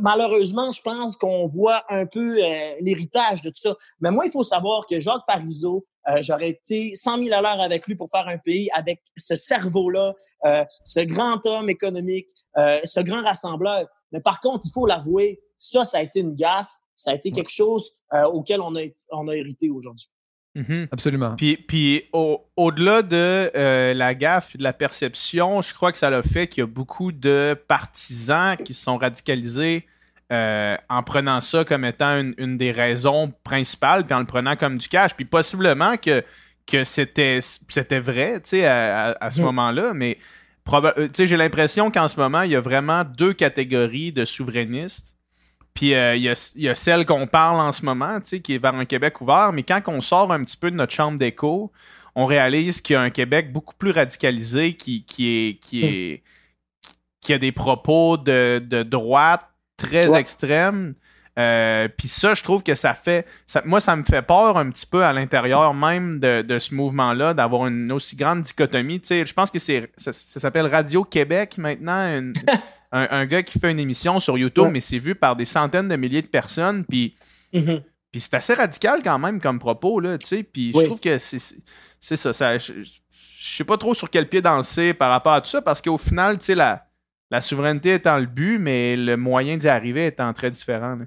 malheureusement, je pense qu'on voit un peu l'héritage de tout ça. Mais moi, il faut savoir que Jacques Parizeau euh, j'aurais été 100 000 à l'heure avec lui pour faire un pays avec ce cerveau-là, euh, ce grand homme économique, euh, ce grand rassembleur. Mais par contre, il faut l'avouer, ça, ça a été une gaffe. Ça a été quelque chose auquel on a, on a hérité aujourd'hui. Mm-hmm. Absolument. Puis, puis au-delà de la gaffe et de la perception, je crois que ça l'a fait qu'il y a beaucoup de partisans qui sont radicalisés euh, en prenant ça comme étant une, des raisons principales, puis en le prenant comme du cash, puis possiblement que, que c'était, c'était vrai à, à, ce mm. moment-là, mais euh, j'ai l'impression qu'en ce moment, il y a vraiment deux catégories de souverainistes. Puis euh, il, y a, celle qu'on parle en ce moment, qui est vers un Québec ouvert, mais quand on sort un petit peu de notre chambre d'écho, on réalise qu'il y a un Québec beaucoup plus radicalisé qui, qui, est, qui, mm. est, qui a des propos de, de droite très extrême. Euh, puis ça, je trouve que ça fait. moi, ça me fait peur un petit peu à l'intérieur même de, ce mouvement-là, d'avoir une aussi grande dichotomie. je pense que c'est ça, s'appelle Radio Québec maintenant, un, gars qui fait une émission sur YouTube, mais c'est vu par des centaines de milliers de personnes. Puis. Puis c'est assez radical quand même comme propos, là, tu sais. Puis je trouve que c'est ça. ça je, je sais pas trop sur quel pied danser par rapport à tout ça, parce qu'au final, tu sais, la, la souveraineté étant le but, mais le moyen d'y arriver étant très différent.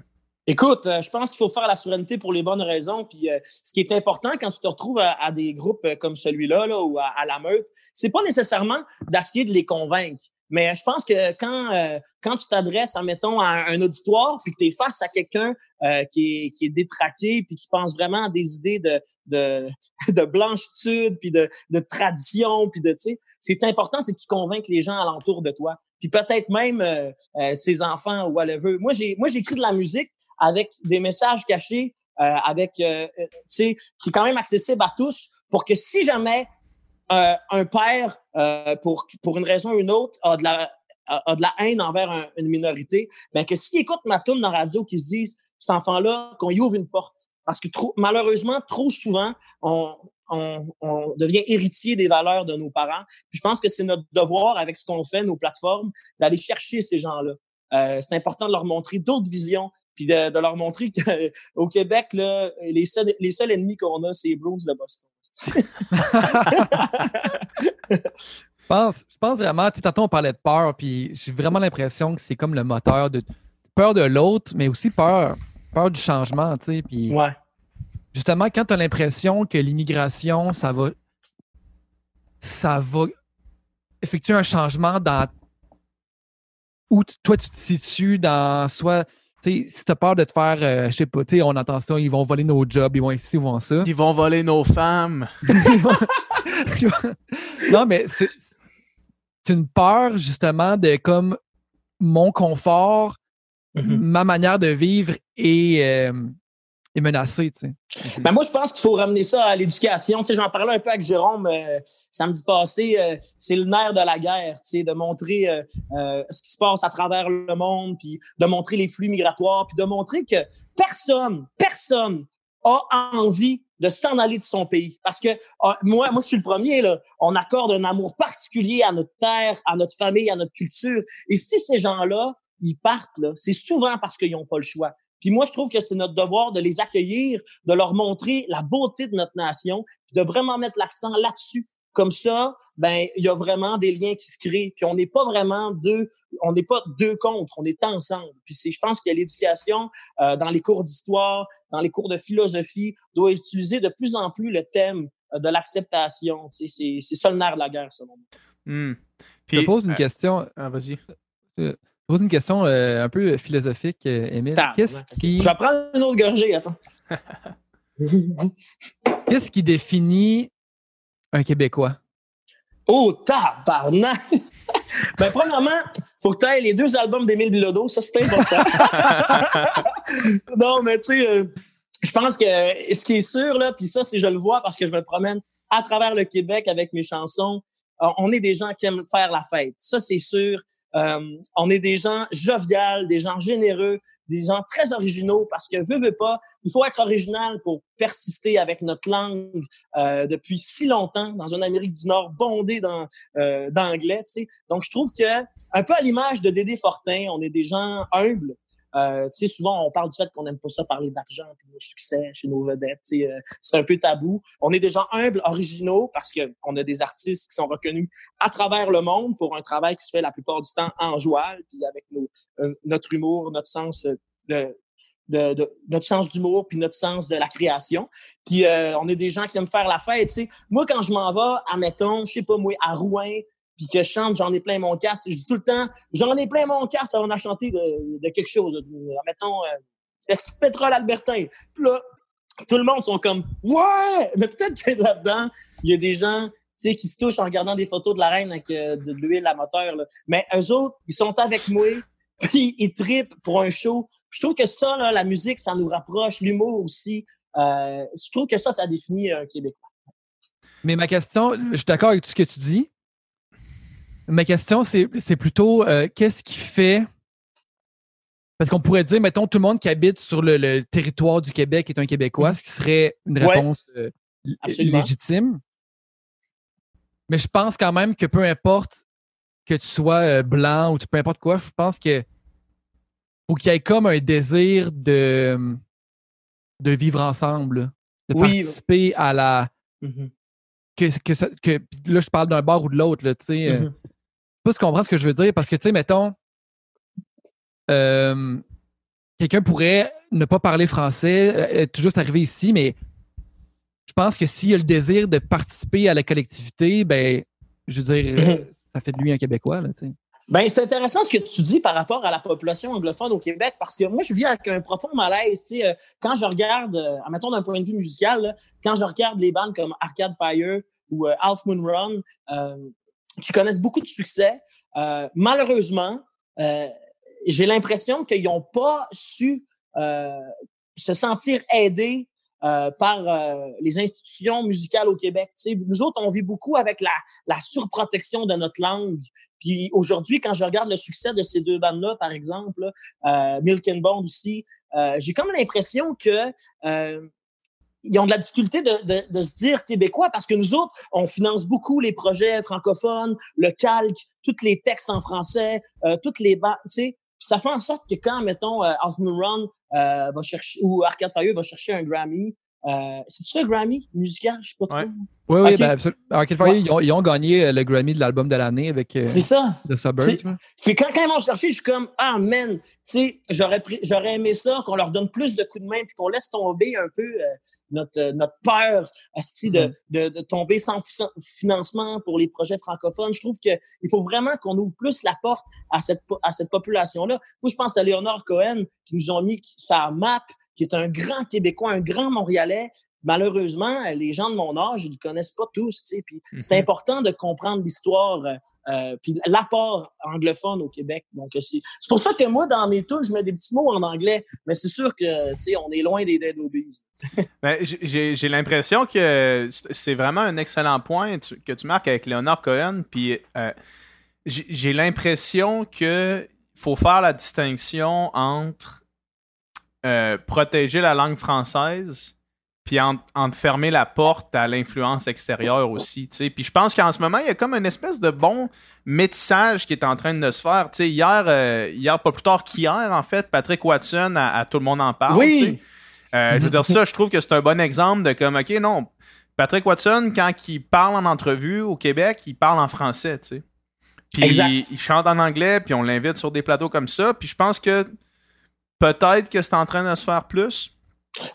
Écoute, euh, je pense qu'il faut faire la souveraineté pour les bonnes raisons. Puis euh, ce qui est important quand tu te retrouves à, des groupes euh, comme celui-là là, ou à, la meute, c'est pas nécessairement d'essayer de les convaincre. Mais je pense que quand, quand tu t'adresses, admettons, à un, auditoire, puis que tu es face à quelqu'un qui, est, qui est détraqué, puis qui pense vraiment à des idées de, de, de blanchitude, puis de, de tradition, puis de, tu sais, c'est important, c'est que tu convainques les gens alentour de toi puis peut-être même euh, euh, ses enfants ou whatever. Moi, j'ai moi j'écris de la musique avec des messages cachés, euh, avec tu sais, qui est quand même accessible à tous, pour que si jamais un père, pour pour une raison ou une autre, a de la a, de la haine envers une minorité, mais ben que s'il écoute ma tune dans la radio, qui se disent cet enfant-là, qu'on y ouvre une porte. Parce que trop, malheureusement, trop souvent, on, on, devient héritier des valeurs de nos parents. Puis je pense que c'est notre devoir, avec ce qu'on fait, nos plateformes, d'aller chercher ces gens-là. Euh, c'est important de leur montrer d'autres visions, puis de, leur montrer qu'au Québec, là, les, seuls, les seuls ennemis qu'on a, c'est les Bruins de Boston. Je, pense, je pense vraiment, tantôt on parlait de peur, puis j'ai vraiment l'impression que c'est comme le moteur de peur de l'autre, mais aussi peur, peur du changement, tu sais. Puis ouais justement, quand tu as l'impression que l'immigration, ça va, ça va effectuer un changement dans où toi tu te situes dans soit si tu as peur de te faire, euh, je sais pas, on entend ça, ils vont voler nos jobs, ils vont ici, ils vont ça. Ils vont voler nos femmes. non, mais c'est une peur justement de comme mon confort, mm-hmm. ma manière de vivre et euh, est menacé. Tu sais. ben moi, je pense qu'il faut ramener ça à l'éducation. Tu sais, J'en parlais un peu avec Jérôme euh, samedi passé. Euh, c'est le nerf de la guerre, tu sais, de montrer euh, ce qui se passe à travers le monde, puis de montrer les flux migratoires, puis de montrer que personne, personne a envie de s'en aller de son pays. Parce que ah, moi, moi, je suis le premier, là. On accorde un amour particulier à notre terre, à notre famille, à notre culture. Et si ces gens-là, ils partent, là, c'est souvent parce qu'ils n'ont pas le choix. Puis moi, je trouve que c'est notre devoir de les accueillir, de leur montrer la beauté de notre nation, puis de vraiment mettre l'accent là-dessus. Comme ça, ben il y a vraiment des liens qui se créent. Puis on n'est pas vraiment deux, on n'est pas deux contre, on est ensemble. Puis c'est, je pense que l'éducation euh, dans les cours d'histoire, dans les cours de philosophie, doit utiliser de plus en plus le thème euh, de l'acceptation. Tu sais, c'est, ça le nerf de la guerre, selon moi. Hmm. Puis, je te pose une euh, question. Ah, vas-y pose une question euh, un peu philosophique, euh, Émile. Qu'est-ce qui. Je vais prendre une autre gorgée, attends. Qu'est-ce qui définit un Québécois? Oh, tabarnak! ben, premièrement, faut que tu aies les deux albums d'Émile Bilodeau, ça c'est important. non, mais tu sais, euh, je pense que ce qui est sûr, là, puis ça, c'est je le vois parce que je me promène à travers le Québec avec mes chansons, on est des gens qui aiment faire la fête. Ça, c'est sûr. Euh, on est des gens joviales, des gens généreux, des gens très originaux parce que, veut, veut pas, il faut être original pour persister avec notre langue euh, depuis si longtemps dans une Amérique du Nord bondée euh, d'anglais. Sais. Donc, je trouve que, un peu à l'image de Dédé Fortin, on est des gens humbles, euh, tu sais, souvent, on parle du fait qu'on n'aime pas ça parler d'argent de nos succès chez nos vedettes. Euh, c'est un peu tabou. On est des gens humbles, originaux, parce qu'on a des artistes qui sont reconnus à travers le monde pour un travail qui se fait la plupart du temps en joie, puis avec nos, euh, notre humour, notre sens de, de, de, notre sens d'humour puis notre sens de la création. Puis on est des gens qui aiment faire la fête. Sais. Moi, quand je m'en vais, admettons, je sais pas moi, à Rouen, puis que je chante J'en ai plein mon casque. Je dis tout le temps J'en ai plein mon casque on a chanté de, de quelque chose. mettons, euh, que pétrole albertain? Puis là, tout le monde sont comme Ouais! Mais peut-être que là-dedans, il y a des gens qui se touchent en regardant des photos de la reine avec euh, de l'huile à moteur. Là. Mais eux autres, ils sont avec moi, puis ils tripent pour un show. je trouve que ça, là, la musique, ça nous rapproche, l'humour aussi. Euh, je trouve que ça, ça définit un Québécois. Mais ma question, je suis d'accord avec tout ce que tu dis, Ma question, c'est plutôt euh, qu'est-ce qui fait. Parce qu'on pourrait dire, mettons, tout le monde qui habite sur le, territoire du Québec est un Québécois, mm-hmm. ce qui serait une réponse euh, légitime. Mais je pense quand même que peu importe que tu sois euh, blanc ou peu importe quoi, je pense que faut qu'il y ait comme un désir de, de vivre ensemble, de participer à la. Mm-hmm. Que, que, là, je parle d'un bar ou de l'autre, tu sais. Mm-hmm pas comprendre ce que je veux dire? Parce que, tu sais, mettons, euh, quelqu'un pourrait ne pas parler français, euh, être juste arrivé ici, mais je pense que s'il a le désir de participer à la collectivité, ben, je veux dire, euh, ça fait de lui un Québécois, là, tu sais. Ben, c'est intéressant ce que tu dis par rapport à la population anglophone au Québec, parce que moi, je vis avec un profond malaise. Tu sais, quand je regarde, mettons d'un point de vue musical, quand je regarde les bandes comme Arcade Fire ou Half Moon Run, qui connaissent beaucoup de succès. Euh, malheureusement, euh, j'ai l'impression qu'ils n'ont pas su euh, se sentir aidés par les institutions musicales au Québec. nous autres, on vit beaucoup avec la, la surprotection de notre langue. Puis aujourd'hui, quand je regarde le succès de ces deux bandes-là, par exemple, euh, Milk and Bone aussi, euh, j'ai comme l'impression que euh, ils ont de la difficulté de, de, de, se dire québécois parce que nous autres, on finance beaucoup les projets francophones, le calque, tous les textes en français, euh, toutes les sais. Ça fait en sorte que quand, mettons, euh, Osmond Run euh, va chercher ou Arcade Fire va chercher un Grammy, euh, c'est ça, Grammy musical? Je sais pas trop. Oui, oui, ben, absolument. ils, ont, gagné euh, le Grammy de l'album de l'année avec euh, C'est ça. The Suburbs. Puis quand, quand ils m'ont cherché, je suis comme Ah man, tu sais, j'aurais j'aurais aimé ça, qu'on leur donne plus de coups de main, puis qu'on laisse tomber un peu notre, notre peur mm-hmm. de, de, tomber sans financement pour les projets francophones. Je trouve qu'il faut vraiment qu'on ouvre plus la porte à cette, à cette population-là. Moi, je pense à Léonard Cohen, qui nous ont mis sa map qui est un grand Québécois, un grand Montréalais. Malheureusement, les gens de mon âge, ils ne connaissent pas tous. Tu sais, puis c'est mhm. important de comprendre l'histoire euh, euh, puis l'apport anglophone au Québec. Donc, c'est pour ça que moi, dans mes tunes, je mets des petits mots en anglais. Mais c'est sûr que, tu sais, on est loin des Dead Obies. ben, J'ai l'impression que c'est vraiment un excellent point que tu marques avec Léonard Cohen. Puis euh, j'ai l'impression qu'il faut faire la distinction entre euh, protéger la langue française, puis en, fermer la porte à l'influence extérieure aussi. Puis je pense qu'en ce moment, il y a comme une espèce de bon métissage qui est en train de se faire. hier, euh, hier, pas plus tard qu'hier, en fait, Patrick Watson, à, Tout le monde en parle. Oui! Euh, je veux dire, ça, je trouve que c'est un bon exemple de comme, OK, non, Patrick Watson, quand il parle en entrevue au Québec, il parle en français, tu sais. Puis il chante en anglais, puis on l'invite sur des plateaux comme ça. Puis je pense que peut-être que c'est en train de se faire plus.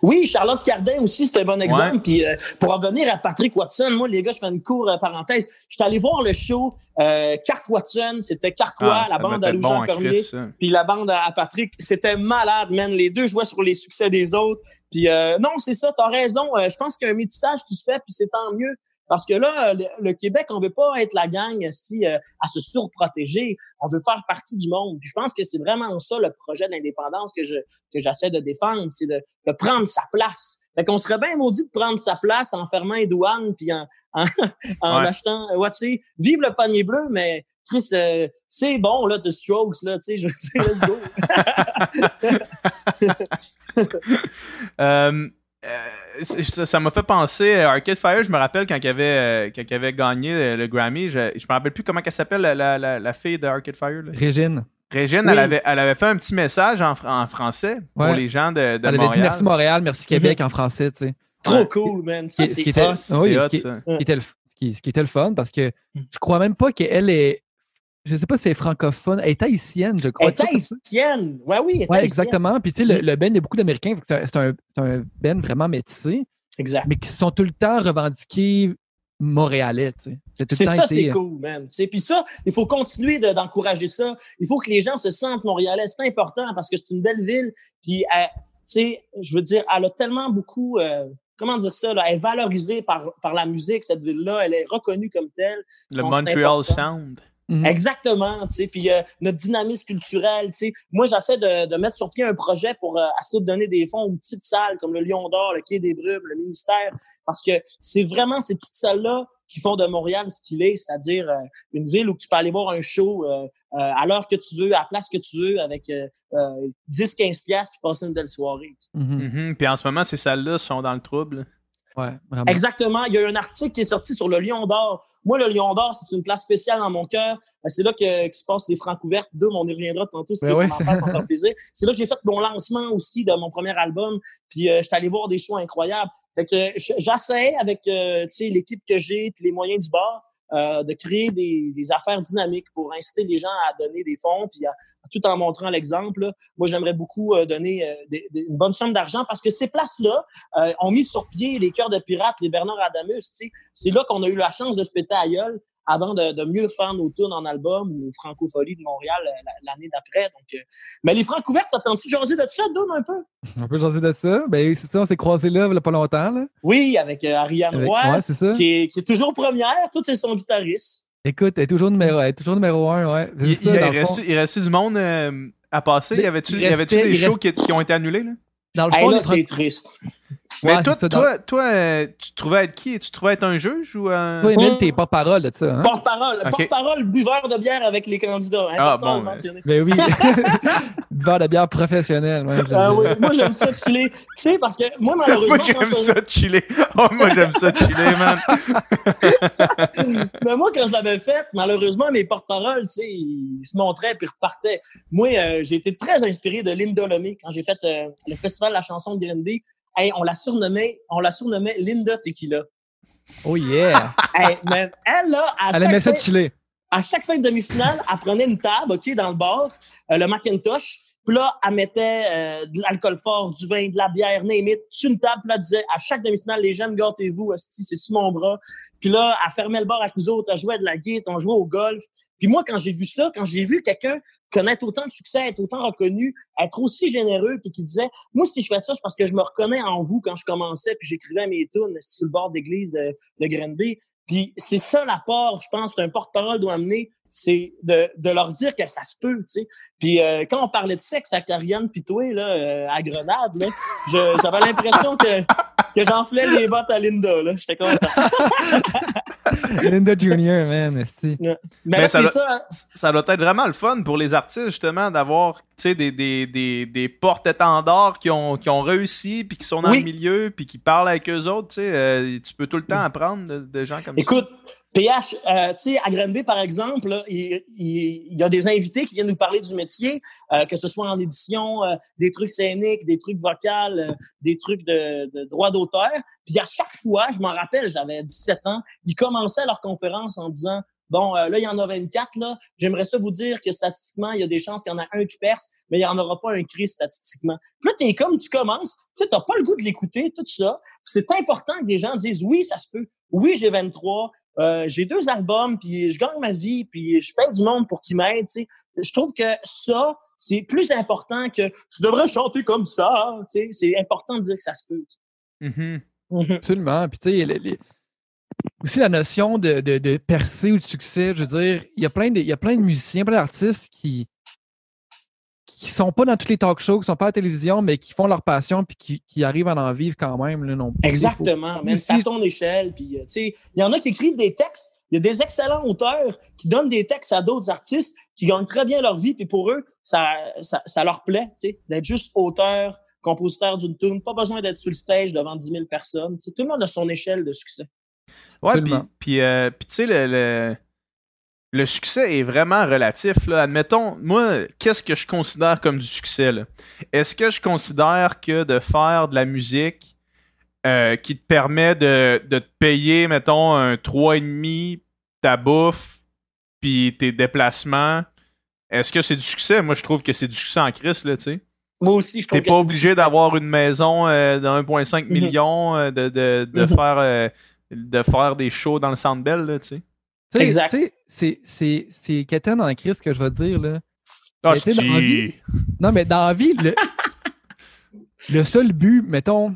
Oui, Charlotte Cardin aussi, c'est un bon exemple. Puis euh, pour revenir à Patrick Watson, moi, les gars, je fais une courte euh, parenthèse. Je suis allé voir le show euh, Watson, c'était Carquois, ah, la bande à Louis Jean Cormier, puis la bande à, Patrick. C'était malade, man. Les deux jouaient sur les succès des autres. Puis euh, non, c'est ça, t'as raison. je pense qu'il y a un métissage qui se fait, puis c'est tant mieux. Parce que là, le, Québec, on veut pas être la gang euh, à se surprotéger. On veut faire partie du monde. Puis je pense que c'est vraiment ça le projet d'indépendance que je que j'essaie de défendre, c'est de, de, prendre sa place. Fait qu'on serait bien maudit de prendre sa place en fermant les douanes puis en, en, achetant, ouais, tu sais, vive le panier bleu, mais Chris, euh, c'est bon, là, The Strokes, là, tu sais, je veux dire, let's go. euh, euh, ça m'a fait penser à Arcade Fire. Je me rappelle quand il avait, euh, avait gagné le, Grammy. Je, je me rappelle plus comment elle s'appelle, la, la, fille de Arcade Fire. Régine. Régine, elle, avait, elle avait fait un petit message en, en français pour les gens de, de elle avait dit merci Montréal, merci Québec en français, tu sais. Trop cool, man. Ça, c'est ce, ce qui était le fun parce que mm. je crois même pas qu'elle est je ne sais pas si c'est francophone, elle est haïtienne, je crois. Elle est haïtienne, ouais, oui. Ouais, exactement. Puis tu sais, le, le, Ben, il y a beaucoup d'Américains, c'est un, un, Ben vraiment métissé. Exact. Mais qui sont tout le temps revendiqués montréalais. C'est ça, c'est cool, man. Puis ça, il faut continuer d'encourager ça. Il faut que les gens se sentent montréalais. C'est important parce que c'est une belle ville. Puis, tu sais, je veux dire, elle a tellement beaucoup. Euh, comment dire ça? Là, elle est valorisée par, par la musique, cette ville-là. Elle est reconnue comme telle. Le Montreal Sound. Mhm. Exactement, tu sais, puis euh, notre dynamisme culturel, tu sais. Moi, j'essaie de, de, mettre sur pied un projet pour euh, essayer de donner des fonds aux petites salles comme le Lion d'Or, le Quai des Brumes, le ministère, parce que c'est vraiment ces petites salles-là qui font de Montréal ce qu'il est, c'est-à-dire euh, une ville où tu peux aller voir un show à l'heure que tu veux, à la place que tu veux, avec 10-15 piastres, puis passer une belle soirée. Mhm. Mhm. Puis en ce moment, ces salles-là sont dans le trouble. Exactement. Il y a eu un article qui est sorti sur le Lion d'Or. Moi, le Lion d'Or, c'est une place spéciale dans mon cœur. Euh, c'est là que, se passe les francs ouvertes. Deux, on y reviendra tantôt si ben plaisir. C'est là que j'ai fait mon lancement aussi de mon premier album. Puis, euh, je suis allé voir des shows incroyables. Fait que j'essaie avec euh, l'équipe que j'ai, les moyens du bord, euh, de créer des, des, affaires dynamiques pour inciter les gens à donner des fonds, puis tout en montrant l'exemple. Moi, j'aimerais beaucoup euh, donner euh, des, une bonne somme d'argent parce que ces places-là ont mis sur pied les cœurs de pirates, les Bernard Adamus. C'est là qu'on a eu la chance de se péter à gueule avant de, mieux faire nos tours en album ou Francofolie de Montréal euh, l'année d'après. Donc, euh, mais les francs ouvertes, ça tente-tu jaser de ça, Donne un peu? On peut jaser de ça. Ben, c'est ça, on s'est croisés là il n'y a pas longtemps. Là. Oui, avec euh, Ariane Roy, Qui, est, qui, est, toujours première. Tout, c'est son guitariste. Écoute, elle est toujours numéro, elle est toujours numéro un. Ouais. Il, ça, il, reste, il reste du monde à passer? Il y avait-tu des shows qui, qui, ont été annulés? Là? Dans le fond, c'est triste. Mais toi, toi, toi euh, tu trouvais être qui? Tu trouvais être un juge ou un. Toi, Emile, t'es porte-parole de ça. Hein? Porte-parole. Porte-parole, buveur de bière avec les candidats. Ah, bon, mentionner. Mais oui. buveur de bière professionnel. ah, oui. Moi, j'aime ça chiller. Tu sais, parce que moi, malheureusement. moi, j'aime ça chiller. Oh, moi, j'aime ça chiller, man. Mais moi, quand je l'avais fait, malheureusement, mes porte-paroles, tu sais, ils se montraient puis repartaient. Moi, euh, j'ai été très inspiré de Linda Lomé quand j'ai fait euh, le festival de la chanson de On la surnommait, on la Linda Tequila. Oh yeah! elle, là, à elle aimait ça chiller. À chaque fin de demi-finale, elle prenait une table, OK, dans le bar, euh, le Macintosh, puis là, elle mettait euh, de l'alcool fort, du vin, de la bière, name sur une table. Puis là, elle disait, à chaque demi-finale, les jeunes, gâtez-vous, c'est sous mon bras. Puis là, elle fermait le bar avec nous autres, elle jouait de la guitare, on jouait au golf. Puis moi, quand j'ai vu ça, quand j'ai vu quelqu'un connaître autant de succès, être autant reconnu, être aussi généreux, puis qui disait, moi, si je fais ça, c'est parce que je me reconnais en vous quand je commençais, puis j'écrivais mes tunes sur le bord d'église de, de Grenby. Puis c'est ça l'apport, je pense, qu'un porte-parole doit amener, c'est de, de, leur dire que ça se peut, tu sais. Puis euh, quand on parlait de sexe à Carianne puis toi, là, euh, à Grenade, là, j'avais l'impression que, que j'enflais les bottes à Linda, là. J'étais content. Linda Junior, man, Mais, Mais ça, ça, hein. ça, doit être vraiment le fun pour les artistes, justement, d'avoir des, des, des, des porte-étendards qui ont, qui ont réussi, puis qui sont dans le milieu, puis qui parlent avec eux autres. Tu sais, euh, tu peux tout le temps apprendre de, gens comme ça. Écoute, PH, euh, tu sais, à Granby, par exemple, il, y a des invités qui viennent nous parler du métier, euh, que ce soit en édition, euh, des trucs scéniques, des trucs vocaux, des trucs de, de droit d'auteur. Puis à chaque fois, je m'en rappelle, j'avais 17 ans, ils commençaient leur conférence en disant Bon, là, il y en a 24, là. J'aimerais ça vous dire que statistiquement, il y a des chances qu'il y en a un qui perce, mais il n'y en aura pas un cri statistiquement. Puis là, t'es comme, tu commences, tu sais, t'as pas le goût de l'écouter, tout ça. C'est important que des gens disent, oui, ça se peut. Oui, j'ai 23. Euh, j'ai deux albums, puis je gagne ma vie, puis je paye du monde pour qu'ils m'aident. Je trouve que ça, c'est plus important que tu devrais chanter comme ça. C'est important de dire que ça se peut. Mm-hmm. Mm-hmm. Absolument. Puis tu sais, aussi la notion de, de, de, percer ou de succès, je veux dire, il y a plein de, il y a plein de musiciens, plein d'artistes qui, qui sont pas dans toutes les talk shows, qui sont pas à la télévision, mais qui font leur passion puis qui, qui arrivent à en vivre quand même. Là, non Exactement. Même c'est à ton échelle. Puis, euh, il y en a qui écrivent des textes. Il y a des excellents auteurs qui donnent des textes à d'autres artistes qui gagnent très bien leur vie. Puis pour eux, ça, ça, ça leur plaît d'être juste auteur, compositeur d'une tune. Pas besoin d'être sur le stage devant 10 000 personnes. tout le monde a son échelle de succès. Ouais, puis, puis, euh, puis tu sais, le le succès est vraiment relatif. Là. Admettons, moi, qu'est-ce que je considère comme du succès? Est-ce que je considère que de faire de la musique euh, qui te permet de, te payer, mettons, un 3,5, ta bouffe, puis tes déplacements, est-ce que c'est du succès? Moi, je trouve que c'est du succès en crise, là, tu sais. Moi aussi, je trouve T'es pas obligé d'avoir une maison euh, de 1,5 mhm. million, euh, de, de, de mhm. faire, de faire des shows dans le Centre Bell, là, tu sais. Exact. C'est dans la crise que je vais dire. Là. Ah, dans vie, non, mais dans la vie, le, le seul but, mettons,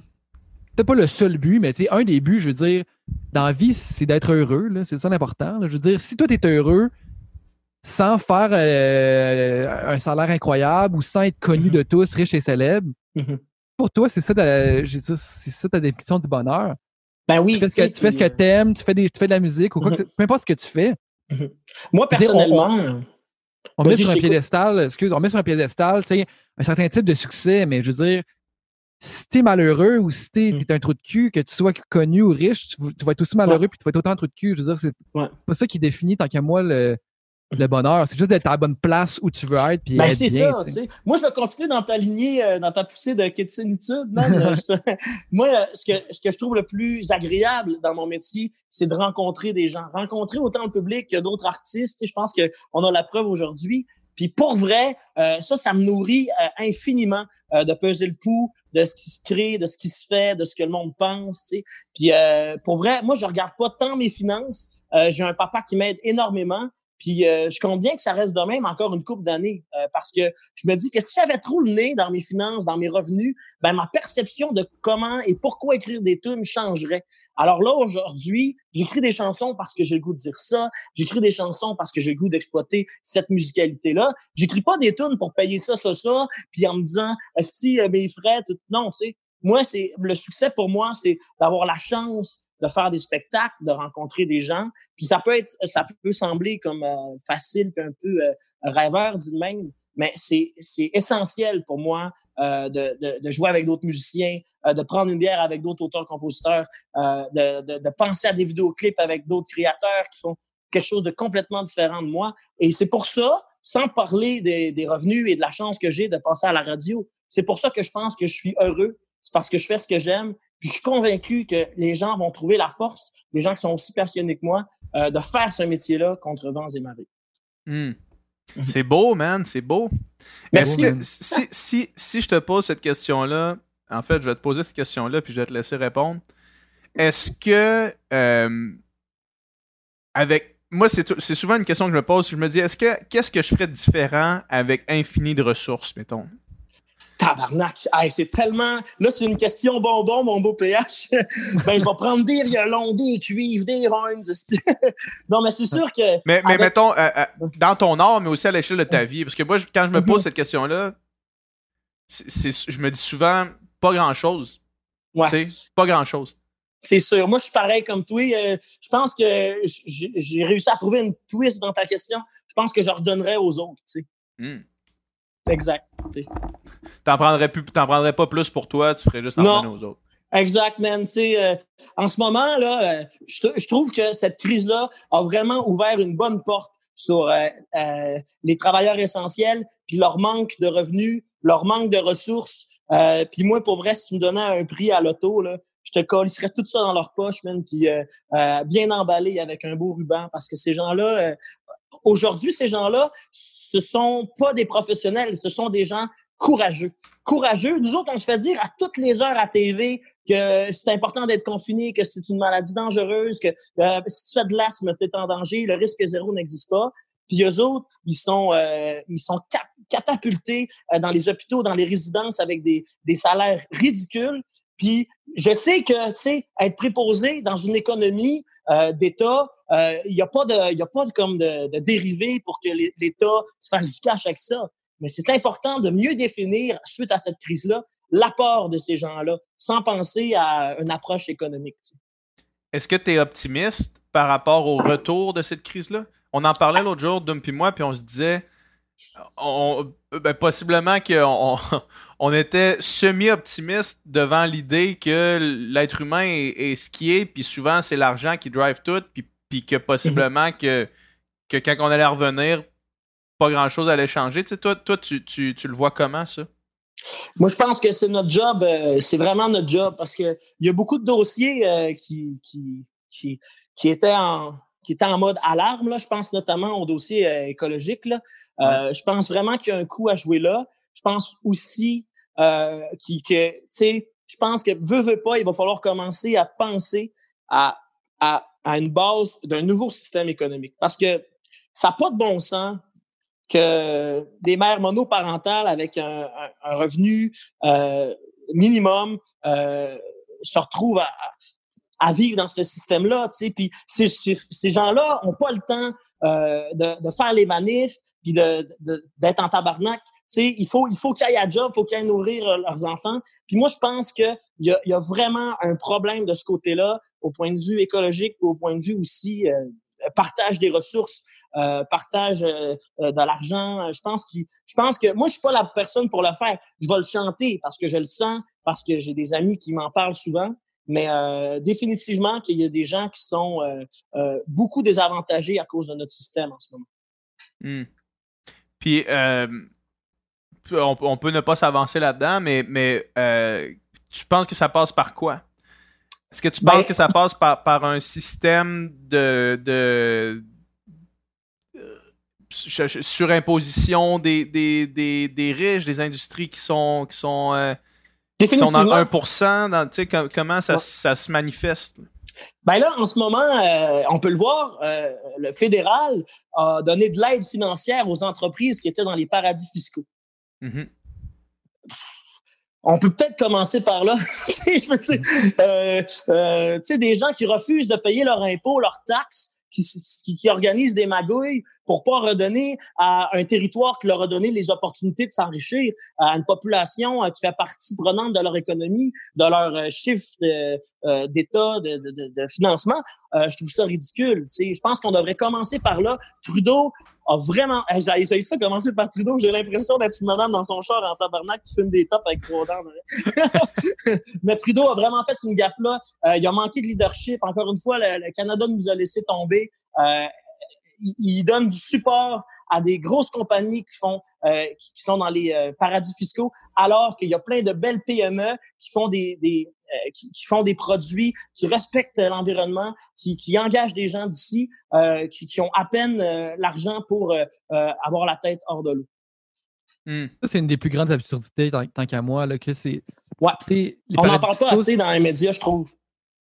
peut-être pas le seul but, mais un des buts, je veux dire, dans la vie, c'est d'être heureux. C'est ça l'important. Je veux dire, si toi, tu es heureux sans faire euh, un salaire incroyable ou sans être connu mm-hmm. de tous, riche et célèbre, mm-hmm. pour toi, c'est ça, c'est ça ta définition du bonheur. Ben oui. Tu fais ce que, tu fais ce que t'aimes, tu fais, des, tu fais de la musique ou quoi mm-hmm. peu importe ce que tu fais. Mm-hmm. Moi, personnellement. On, met sur un piédestal, excuse, on met sur un piédestal, tu sais, un certain type de succès, mais je veux dire, si t'es malheureux ou si t'es mm. es un trou de cul, que tu sois connu ou riche, tu, vas être aussi malheureux puis tu vas être autant un trou de cul. Je veux dire, c'est pas ça qui définit tant qu'à moi le, le bonheur. C'est juste d'être à la bonne place où tu veux être. Puis ben, c'est ça. Tu sais. Moi, je vais continuer dans ta lignée, euh, dans ta poussée de kétinitude. moi, euh, ce que, ce que je trouve le plus agréable dans mon métier, c'est de rencontrer des gens. Rencontrer autant le public que d'autres artistes. je pense qu'on a la preuve aujourd'hui. Puis pour vrai, euh, ça, ça me nourrit infiniment de peser le pouls de ce qui se crée, de ce qui se fait, de ce que le monde pense. Tu sais. Puis pour vrai, moi, je regarde pas tant mes finances. J'ai un papa qui m'aide énormément. Puis euh, je compte bien que ça reste de même encore une couple d'années euh, parce que je me dis que si j'avais trop le nez dans mes finances, dans mes revenus, ben ma perception de comment et pourquoi écrire des tunes changerait. Alors là aujourd'hui, j'écris des chansons parce que j'ai le goût de dire ça, j'écris des chansons parce que j'ai le goût d'exploiter cette musicalité là. J'écris pas des tunes pour payer ça ça ça puis en me disant est-ce que mes frais tout... non, tu sais, moi, c'est le succès pour moi, c'est d'avoir la chance de faire des spectacles, de rencontrer des gens. Puis ça peut être, ça peut sembler comme euh, facile, puis un peu euh, rêveur, dit même, mais c'est essentiel pour moi euh, de, de, de, jouer avec d'autres musiciens, euh, de prendre une bière avec d'autres auteurs-compositeurs, euh, de, de, de, penser à des vidéoclips avec d'autres créateurs qui font quelque chose de complètement différent de moi. Et c'est pour ça, sans parler des, des revenus et de la chance que j'ai de passer à la radio, c'est pour ça que je pense que je suis heureux. C'est parce que je fais ce que j'aime. Puis je suis convaincu que les gens vont trouver la force, les gens qui sont aussi passionnés que moi, euh, de faire ce métier-là contre vents et marées. Hmm. C'est beau, man, c'est beau. Est-ce que si, si, si, je te pose cette question-là, en fait, je vais te poser cette question-là, puis je vais te laisser répondre. Est-ce que euh, avec moi, c'est souvent une question que je me pose. Je me dis, est-ce que qu'est-ce que je ferais différent avec infini de ressources, mettons? Tabarnak, c'est tellement. Là, c'est une question bonbon, mon beau PH. ben, je vais prendre des violons, des cuivres, des horns. non, mais c'est sûr que. Mais, mais mettons, euh, euh, dans ton art, mais aussi à l'échelle de ta vie. Parce que moi, quand je me pose mm-hmm. cette question-là, je me dis souvent pas grand-chose. Ouais. Pas grand-chose. C'est sûr. Moi, je suis pareil comme toi. Euh, je pense que j'ai réussi à trouver une twist dans ta question. Je pense que je redonnerais aux autres. Tu sais. Hmm. Exact. T'en prendrais, plus, prendrais pas plus pour toi, tu ferais juste en donner aux autres. Exact, man. Euh, en ce moment, là, euh, je, trouve que cette crise-là a vraiment ouvert une bonne porte sur les travailleurs essentiels, puis leur manque de revenus, leur manque de ressources. puis moi, pour vrai, si tu me donnais un prix à l'auto, là, je te collerais tout ça dans leur poche, même, puis euh, euh, bien emballé avec un beau ruban, parce que ces gens-là, euh, aujourd'hui, ces gens-là, ce sont pas des professionnels, ce sont des gens courageux. Courageux. Nous autres, on se fait dire à toutes les heures à TV que c'est important d'être confiné, que c'est une maladie dangereuse, que si tu fais de l'asthme, tu es en danger, le risque zéro n'existe pas. Puis eux autres, ils sont, ils sont catapultés dans les hôpitaux, dans les résidences avec des, salaires ridicules. Puis je sais que, tu sais, être préposé dans une économie euh, d'État, il euh, n'y a pas de, y a pas comme de, de dérivé pour que l'État se fasse du cash avec ça. Mais c'est important de mieux définir, suite à cette crise-là, l'apport de ces gens-là, sans penser à une approche économique. Est-ce que tu es optimiste par rapport au retour de cette crise-là? On en parlait l'autre jour, Dum puis moi, puis on se disait, on, ben, possiblement qu'on on était semi-optimiste devant l'idée que l'être humain est, ce qui est, puis souvent c'est l'argent qui drive tout, puis, puis que possiblement que, que quand on allait revenir, pas grand-chose allait changer. Tu sais, toi, toi tu, tu, tu, le vois comment, ça? Moi, je pense que c'est notre job, euh, c'est vraiment notre job, parce qu'il y a beaucoup de dossiers euh, qui, qui, qui, qui, étaient en qui étaient en mode alarme. Là. Je pense notamment au dossier euh, écologique. Là. Je pense vraiment qu'il y a un coup à jouer là. Je pense aussi qui, que, tu sais, je pense que veut, veut pas, il va falloir commencer à penser à, à, à une base d'un nouveau système économique. Parce que ça n'a pas de bon sens que des mères monoparentales avec un, revenu euh, minimum euh, se retrouvent à, vivre dans ce système-là. Tu sais. Puis ces, gens-là n'ont pas le temps euh, de, de, faire les manifs, puis d'être de, en tabarnak sais, il faut, il faut qu'ils aillent à job, il faut qu'ils aillent nourrir euh, leurs enfants. Puis moi, je pense qu'il y a, y a vraiment un problème de ce côté-là, au point de vue écologique, au point de vue aussi euh, partage des ressources. Euh, partage euh, de l'argent. Je pense que je pense que moi je suis pas la personne pour le faire. Je vais le chanter parce que je le sens, parce que j'ai des amis qui m'en parlent souvent. Mais définitivement qu'il y a des gens qui sont beaucoup désavantagés à cause de notre système en ce moment. Hmm. Puis on, peut ne pas s'avancer là-dedans, mais, mais euh, tu penses que ça passe par quoi? Est-ce que tu penses ben, que ça passe par, par un système de, de euh, surimposition des, des, des, des, riches, des industries qui sont, qui sont, euh, qui sont dans 1%? Dans, comment ça, ça, se manifeste? Ben là, en ce moment, on peut le voir, le fédéral a donné de l'aide financière aux entreprises qui étaient dans les paradis fiscaux. Mm-hmm. On peut peut-être commencer par là. euh, euh, des gens qui refusent de payer leurs impôts, leurs taxes, qui, qui, organisent des magouilles pour pas redonner à un territoire qui leur a donné les opportunités de s'enrichir, à une population qui fait partie prenante de leur économie, de leur chiffre d'État, de, financement. je trouve ça ridicule. Je pense qu'on devrait commencer par là. Trudeau a vraiment. J'ai essayé ça commencer par Trudeau. J'ai l'impression d'être une madame dans son char en tabarnak qui fume des tops avec trois dents. Mais Trudeau a vraiment fait une gaffe là. Euh, il a manqué de leadership. Encore une fois, le, Canada nous a laissé tomber. Euh, il, donne du support à des grosses compagnies qui font euh, qui, sont dans les euh, paradis fiscaux, alors qu'il y a plein de belles PME qui font des, des euh, qui, qui, font des produits qui respectent l'environnement, qui, qui engagent des gens d'ici, euh, qui, qui, ont à peine l'argent pour avoir la tête hors de l'eau. Hmm. Ça, c'est une des plus grandes absurdités, tant, qu'à moi, là, que c'est. Ouais. On n'en parle pas assez dans les médias, je trouve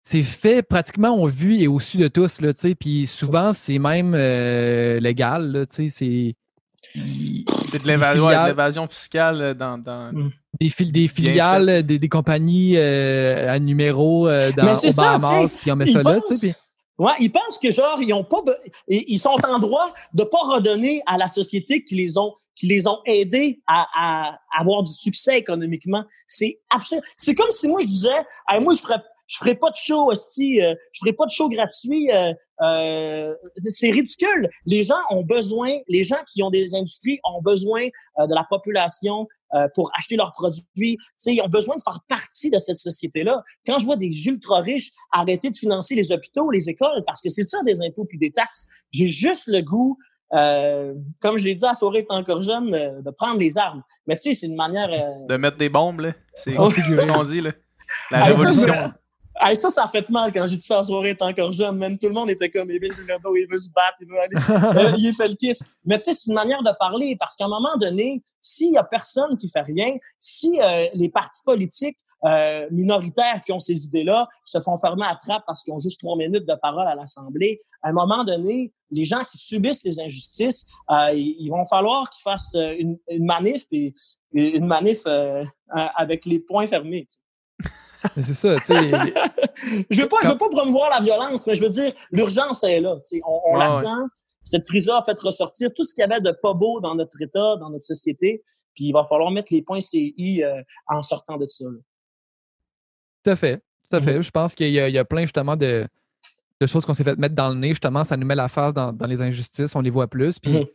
c'est fait pratiquement au vu et au-dessus de tous, là, puis souvent, c'est même euh, légal, là, c'est... C'est de l'évasion fiscale euh, dans... dans... Mm. Des, des filiales, des, des, compagnies euh, à numéro dans Mais puis on met ça là. Ouais, ils pensent que genre ils ont pas ils sont en droit de pas redonner à la société qui les ont qui les ont aidés à, à avoir du succès économiquement. C'est absurde. C'est comme si moi je disais, moi je ferais je ferai pas de show, hostie, euh, je ferai pas de show gratuit. Euh, euh, c'est ridicule. Les gens ont besoin, les gens qui ont des industries ont besoin de la population pour acheter leurs produits. ils ont besoin de faire partie de cette société-là. Quand je vois des ultra riches arrêter de financer les hôpitaux, les écoles, parce que c'est ça des impôts puis des taxes, j'ai juste le goût comme je l'ai dit à soirée étant encore jeune, de prendre des armes. Mais tu sais, c'est une manière... De mettre des bombes, là. C'est ce qu'on dit, là. La révolution. Hey, ça, ça a fait mal quand j'ai dit ça en soirée, étant encore jeune. Même tout le monde était comme, Émile Bilodeau, il veut se battre, il veut aller. euh, il fait le kiss. Mais tu sais, c'est une manière de parler parce qu'à un moment donné, s'il y a personne qui fait rien, si euh, les partis politiques euh, minoritaires qui ont ces idées-là se font fermer à trappe parce qu'ils ont juste trois minutes de parole à l'Assemblée, à un moment donné, les gens qui subissent les injustices, euh, ils vont falloir qu'ils fassent euh, une, une manif, et, une manif euh, avec les poings fermés. C'est ça, tu sais. je veux pas, je veux pas promouvoir la violence, mais je veux dire, l'urgence est là. On, on la sent. Cette crise-là a fait ressortir tout ce qu'il y avait de pas beau dans notre État, dans notre société. Puis il va falloir mettre les points CI euh, en sortant de ça. Tout à fait. Tout à fait. Mm-hmm. Je pense qu'il y, y, a plein justement de, de choses qu'on s'est fait mettre dans le nez. Justement, ça nous met la face dans, dans les injustices, on les voit plus. Puis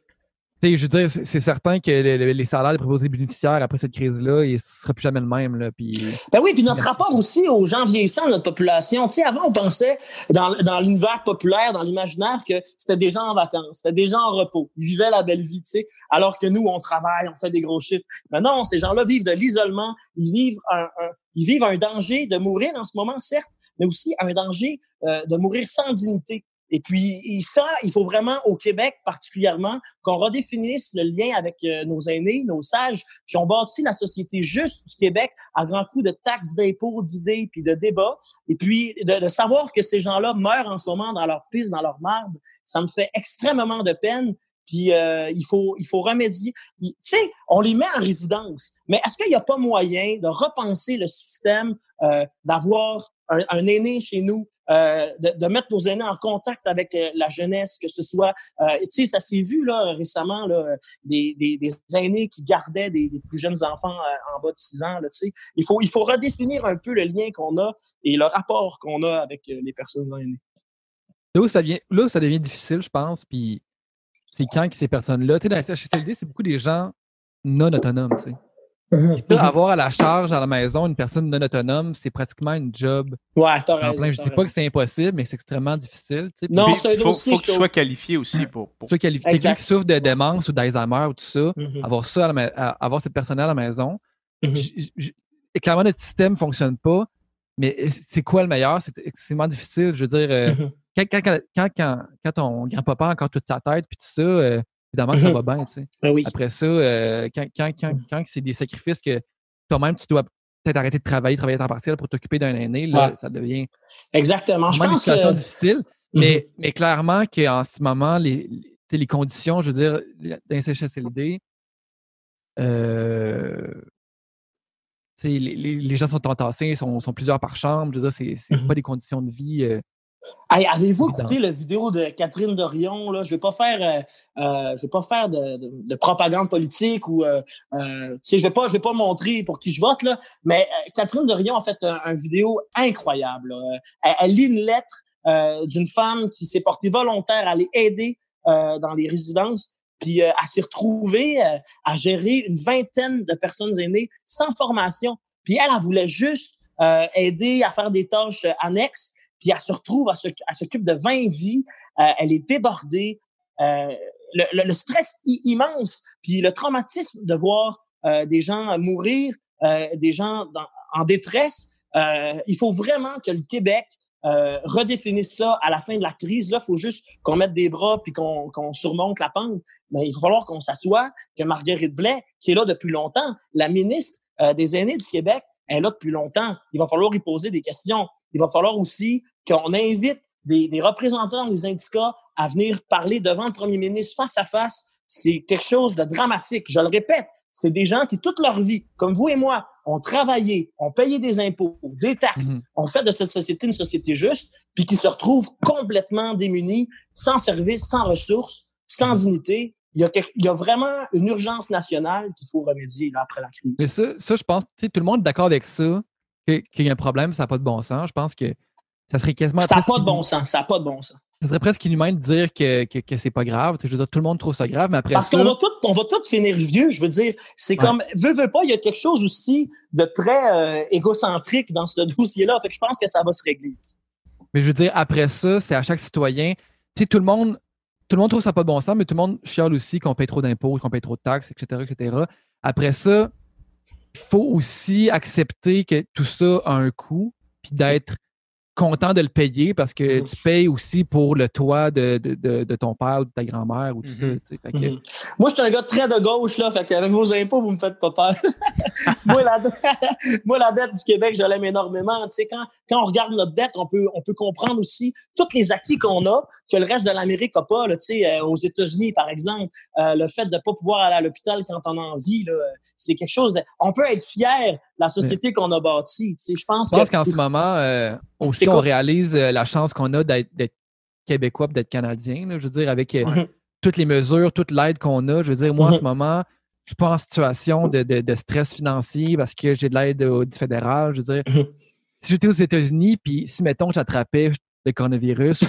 mm-hmm je veux dire, c'est certain que les, salaires des préposés bénéficiaires après cette crise-là, ce ne sera plus jamais le même. Là, puis... Ben oui, puis notre rapport aussi aux gens vieillissants de notre population. Tu sais, avant, on pensait dans, dans l'univers populaire, dans l'imaginaire, que c'était des gens en vacances, c'était des gens en repos. Ils vivaient la belle vie, tu sais, alors que nous, on travaille, on fait des gros chiffres. Mais non, ces gens-là vivent de l'isolement, ils vivent un, ils vivent un danger de mourir en ce moment, certes, mais aussi un danger euh, de mourir sans dignité. Et puis ça, il faut vraiment au Québec particulièrement qu'on redéfinisse le lien avec euh, nos aînés, nos sages qui ont bâti la société juste du Québec à grands coups de taxes, d'impôts, d'idées puis de débats. Et puis de, de savoir que ces gens-là meurent en ce moment dans leur piste, dans leur marde, ça me fait extrêmement de peine. Puis euh, il faut il faut remédier. Tu sais, on les met en résidence, mais est-ce qu'il n'y a pas moyen de repenser le système, euh, d'avoir un, aîné chez nous euh, de, mettre nos aînés en contact avec euh, la jeunesse, que ce soit, euh, tu sais, ça s'est vu là récemment, là, des, des, des aînés qui gardaient des, plus jeunes enfants en bas de 6 ans, là, tu sais. Il faut, il faut redéfinir un peu le lien qu'on a et le rapport qu'on a avec les personnes aînées. Là où ça, vient, là ça devient difficile, je pense, puis c'est quand que ces personnes-là, tu sais, dans la CHSLD, c'est beaucoup des gens non autonomes, tu sais. Mhm. avoir à la charge à la maison une personne non autonome, c'est pratiquement une job. Ouais, t'as raison. Je dis pas que c'est impossible, mais c'est extrêmement difficile. Non, c'est un faut, faut que tu sois qualifié aussi pour. pour... qualifié. Quelqu'un qui souffre de démence ou d'Alzheimer ou tout ça, mhm. avoir ça, avoir cette personne à la maison. Mhm. clairement, notre système ne fonctionne pas, mais c'est quoi le meilleur? C'est extrêmement difficile. Je veux dire, euh, quand, quand, quand, quand, ton grand-papa a encore toute sa tête, puis tout ça, euh, évidemment ça mhm. va bien. Ben Après ça, euh, quand, quand, quand, mhm. quand c'est des sacrifices que toi-même, tu dois peut-être arrêter de travailler, travailler à temps partiel pour t'occuper d'un aîné, là, ça devient Exactement. Je pense une situation difficile. Mais, mhm. mais clairement qu'en ce moment, les, les conditions, je veux dire, d'un CHSLD, euh, les, les, les, gens sont entassés, sont, sont plusieurs par chambre. Je veux dire, c'est pas des conditions de vie. Euh, Avez-vous écouté la vidéo de Catherine Dorion? Là? Je ne vais pas faire, euh, euh, je vais pas faire de, propagande politique ou euh, je ne vais, pas, je vais pas montrer pour qui je vote, là, mais Catherine Dorion a fait une vidéo incroyable. Elle, lit une lettre d'une femme qui s'est portée volontaire à aller aider dans les résidences, puis elle s'est retrouvée à gérer une vingtaine de personnes aînées sans formation. Puis elle, elle voulait juste aider à faire des tâches annexes puis elle se retrouve, elle s'occupe de 20 vies, euh, elle est débordée, euh, le, stress immense, puis le traumatisme de voir euh, des gens mourir, des gens en détresse. il faut vraiment que le Québec redéfinisse ça à la fin de la crise. Là, il faut juste qu'on mette des bras puis qu'on surmonte la pente. Mais il va falloir qu'on s'assoie, que Marguerite Blais, qui est là depuis longtemps, la ministre des aînés du Québec, elle est là depuis longtemps. Il va falloir y poser des questions il va falloir aussi qu'on invite des, représentants des syndicats à venir parler devant le premier ministre face à face. C'est quelque chose de dramatique. Je le répète, c'est des gens qui, toute leur vie, comme vous et moi, ont travaillé, ont payé des impôts, des taxes, mhm. ont fait de cette société une société juste, puis qui se retrouvent complètement démunis, sans service, sans ressources, sans mhm. dignité. Il y, a, vraiment une urgence nationale qu'il faut remédier après la crise. Mais ça, ça je pense, tout le monde est d'accord avec ça qu'il y a un problème, ça n'a pas de bon sens. Je pense que ça serait quasiment. Ça n'a pas de bon sens. Ça n'a pas de bon sens. Ça serait presque inhumain de dire que, que, que c'est pas grave. Je veux dire, tout le monde trouve ça grave, mais après Parce qu'on va tout, on va tout finir vieux. Je veux dire, c'est comme, veux, veux pas, il y a quelque chose aussi de très euh, égocentrique dans ce dossier-là. Fait que je pense que ça va se régler. Mais je veux dire, après ça, c'est à chaque citoyen. Tu sais, tout le monde, tout le monde trouve ça pas de bon sens, mais tout le monde chiale aussi qu'on paye trop d'impôts, qu'on paye trop de taxes, etc., etc. Après ça, il faut aussi accepter que tout ça a un coût, puis d'être content de le payer parce que mm-hmm. tu payes aussi pour le toit de, de, ton père ou de ta grand-mère ou tout ça. Mm-hmm. Mm-hmm. Moi, je suis un gars très de gauche, là, fait qu'avec vos impôts, vous me faites pas peur. moi, la, moi, la dette du Québec, je l'aime énormément. quand, quand on regarde notre dette, on peut, on peut comprendre aussi tous les acquis qu'on a que le reste de l'Amérique n'a pas. Là, euh, aux États-Unis, par exemple, euh, le fait de ne pas pouvoir aller à l'hôpital quand on a envie, c'est quelque chose de... On peut être fier de la société qu'on a bâtie. Je pense, qu'en ce moment, euh, aussi, on réalise la chance qu'on a d'être québécois d'être canadien. je veux dire, avec toutes les mesures, toute l'aide qu'on a. Je veux dire, moi, en ce moment, je suis pas en situation de, de, stress financier parce que j'ai de l'aide du fédéral. Je veux dire, si j'étais aux États-Unis, puis si, mettons, j'attrapais le coronavirus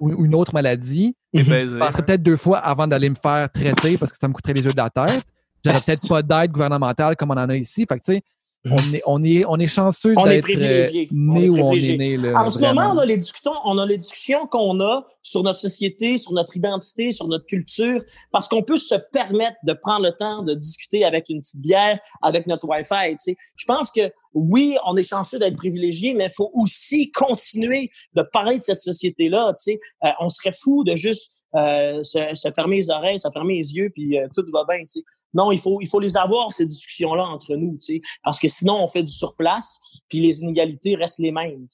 ou, une autre maladie, je passerais peut-être deux fois avant d'aller me faire traiter parce que ça me coûterait les yeux de la tête. J'aurais peut-être pas d'aide gouvernementale comme on en a ici. Fait que, tu sais, on est, on est, on est chanceux d'être euh, né où on est né. en ce moment, on a les discussions, on a les discussions qu'on a sur notre société, sur notre identité, sur notre culture, parce qu'on peut se permettre de prendre le temps de discuter avec une petite bière, avec notre Wi-Fi. Tu sais. Je pense que oui, on est chanceux d'être privilégié, mais il faut aussi continuer de parler de cette société-là. Tu sais. Euh, on serait fou de juste euh, se, fermer les oreilles, se fermer les yeux, puis euh, tout va bien. Tu sais. Non, il faut, il faut les avoir, ces discussions-là, entre nous, parce que sinon, on fait du surplace, puis les inégalités restent les mêmes.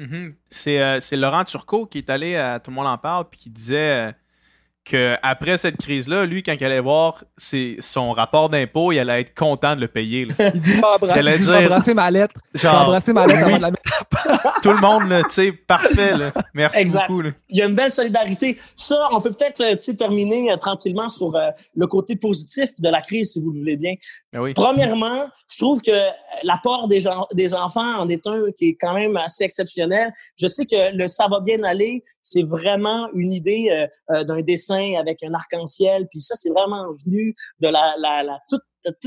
Euh, c'est, Laurent Turcot qui est allé à Tout le monde en parle, puis qui disait qu'après cette crise-là, lui, quand il allait voir son rapport d'impôt, il allait être content de le payer. Il dit embrasser ma lettre. embrasser ma lettre la Tout le monde, tu sais, parfait. Là. Merci beaucoup. Il y a une belle solidarité. Ça, on peut peut-être euh, terminer euh, tranquillement sur euh, le côté positif de la crise, si vous le voulez bien. Ben Premièrement, je trouve que l'apport des, des enfants en est un qui est quand même assez exceptionnel. Je sais que le ça va bien aller, c'est vraiment une idée d'un dessin avec un arc-en-ciel. Puis ça, c'est vraiment venu de la, toute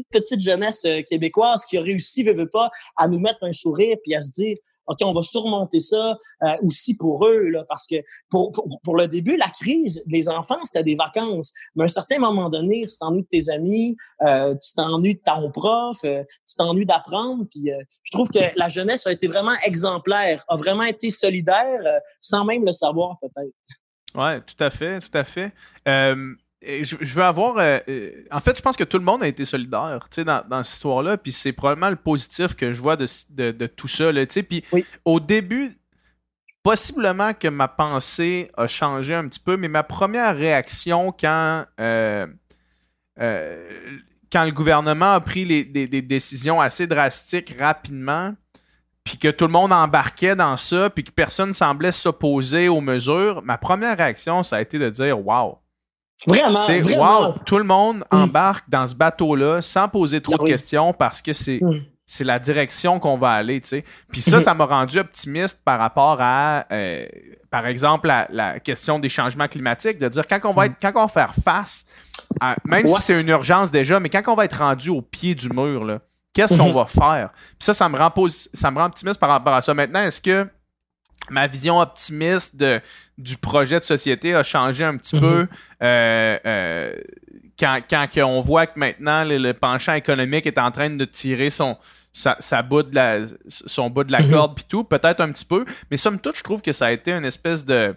petite jeunesse québécoise qui a réussi, veut, veut pas, à nous mettre un sourire puis à se dire OK, on va surmonter ça euh, aussi pour eux, là, parce que pour, pour, le début, la crise, les enfants, c'était des vacances. Mais à un certain moment donné, tu t'ennuies de tes amis, euh, tu t'ennuies de ton prof, euh, tu t'ennuies d'apprendre. Puis je trouve que la jeunesse a été vraiment exemplaire, a vraiment été solidaire, sans même le savoir peut-être. Oui, tout à fait, tout à fait je, veux avoir. Euh, euh, en fait, je pense que tout le monde a été solidaire dans, dans cette histoire-là. Puis c'est probablement le positif que je vois de, de, tout ça. Là, puis au début, possiblement que ma pensée a changé un petit peu, mais ma première réaction quand, euh, quand le gouvernement a pris les, des, décisions assez drastiques rapidement, puis que tout le monde embarquait dans ça, puis que personne semblait s'opposer aux mesures, ma première réaction, ça a été de dire Wow! Vraiment, vraiment. Wow, tout le monde embarque dans ce bateau-là sans poser trop ah de questions parce que c'est. C'est la direction qu'on va aller. Puis ça, ça m'a rendu optimiste par rapport à, euh, par exemple, la, question des changements climatiques, de dire quand on va, mm. être, quand on va faire face, même si c'est une urgence déjà, mais quand on va être rendu au pied du mur, Qu'est-ce qu'on mhm. va faire? Puis ça, ça me, rend ça me rend optimiste par rapport à ça. Maintenant, est-ce que ma vision optimiste de, du projet de société a changé un petit mhm. peu euh, euh, quand, quand on voit que maintenant le, penchant économique est en train de tirer son, sa, bout de la, son bout de la mhm. corde puis tout, peut-être un petit peu, mais somme toute, je trouve que ça a été une espèce de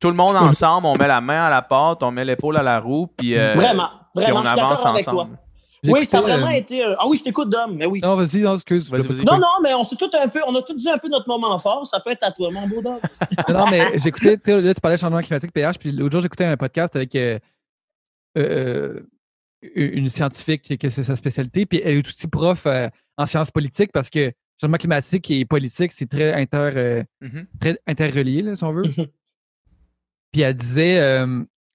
tout le monde ensemble, on met la main à la porte, on met l'épaule à la roue, puis, euh, vraiment, vraiment, on avance ensemble. Oui, ça a vraiment été. Ah oui, je t'écoute, Dom, mais oui. Non, vas-y, non, excuse. non, non, mais on s'est tout un peu, on a tout dit un peu notre moment fort. Ça peut être à toi, mon beau Dom. non, mais j'écoutais, là, tu parlais de changement climatique, PH, puis l'autre jour, j'écoutais un podcast avec euh, euh, une scientifique que c'est sa spécialité, puis elle est aussi prof euh, en sciences politiques parce que changement climatique et politique, c'est très, inter, mm-hmm. très interrelié, là, si on veut. Puis elle disait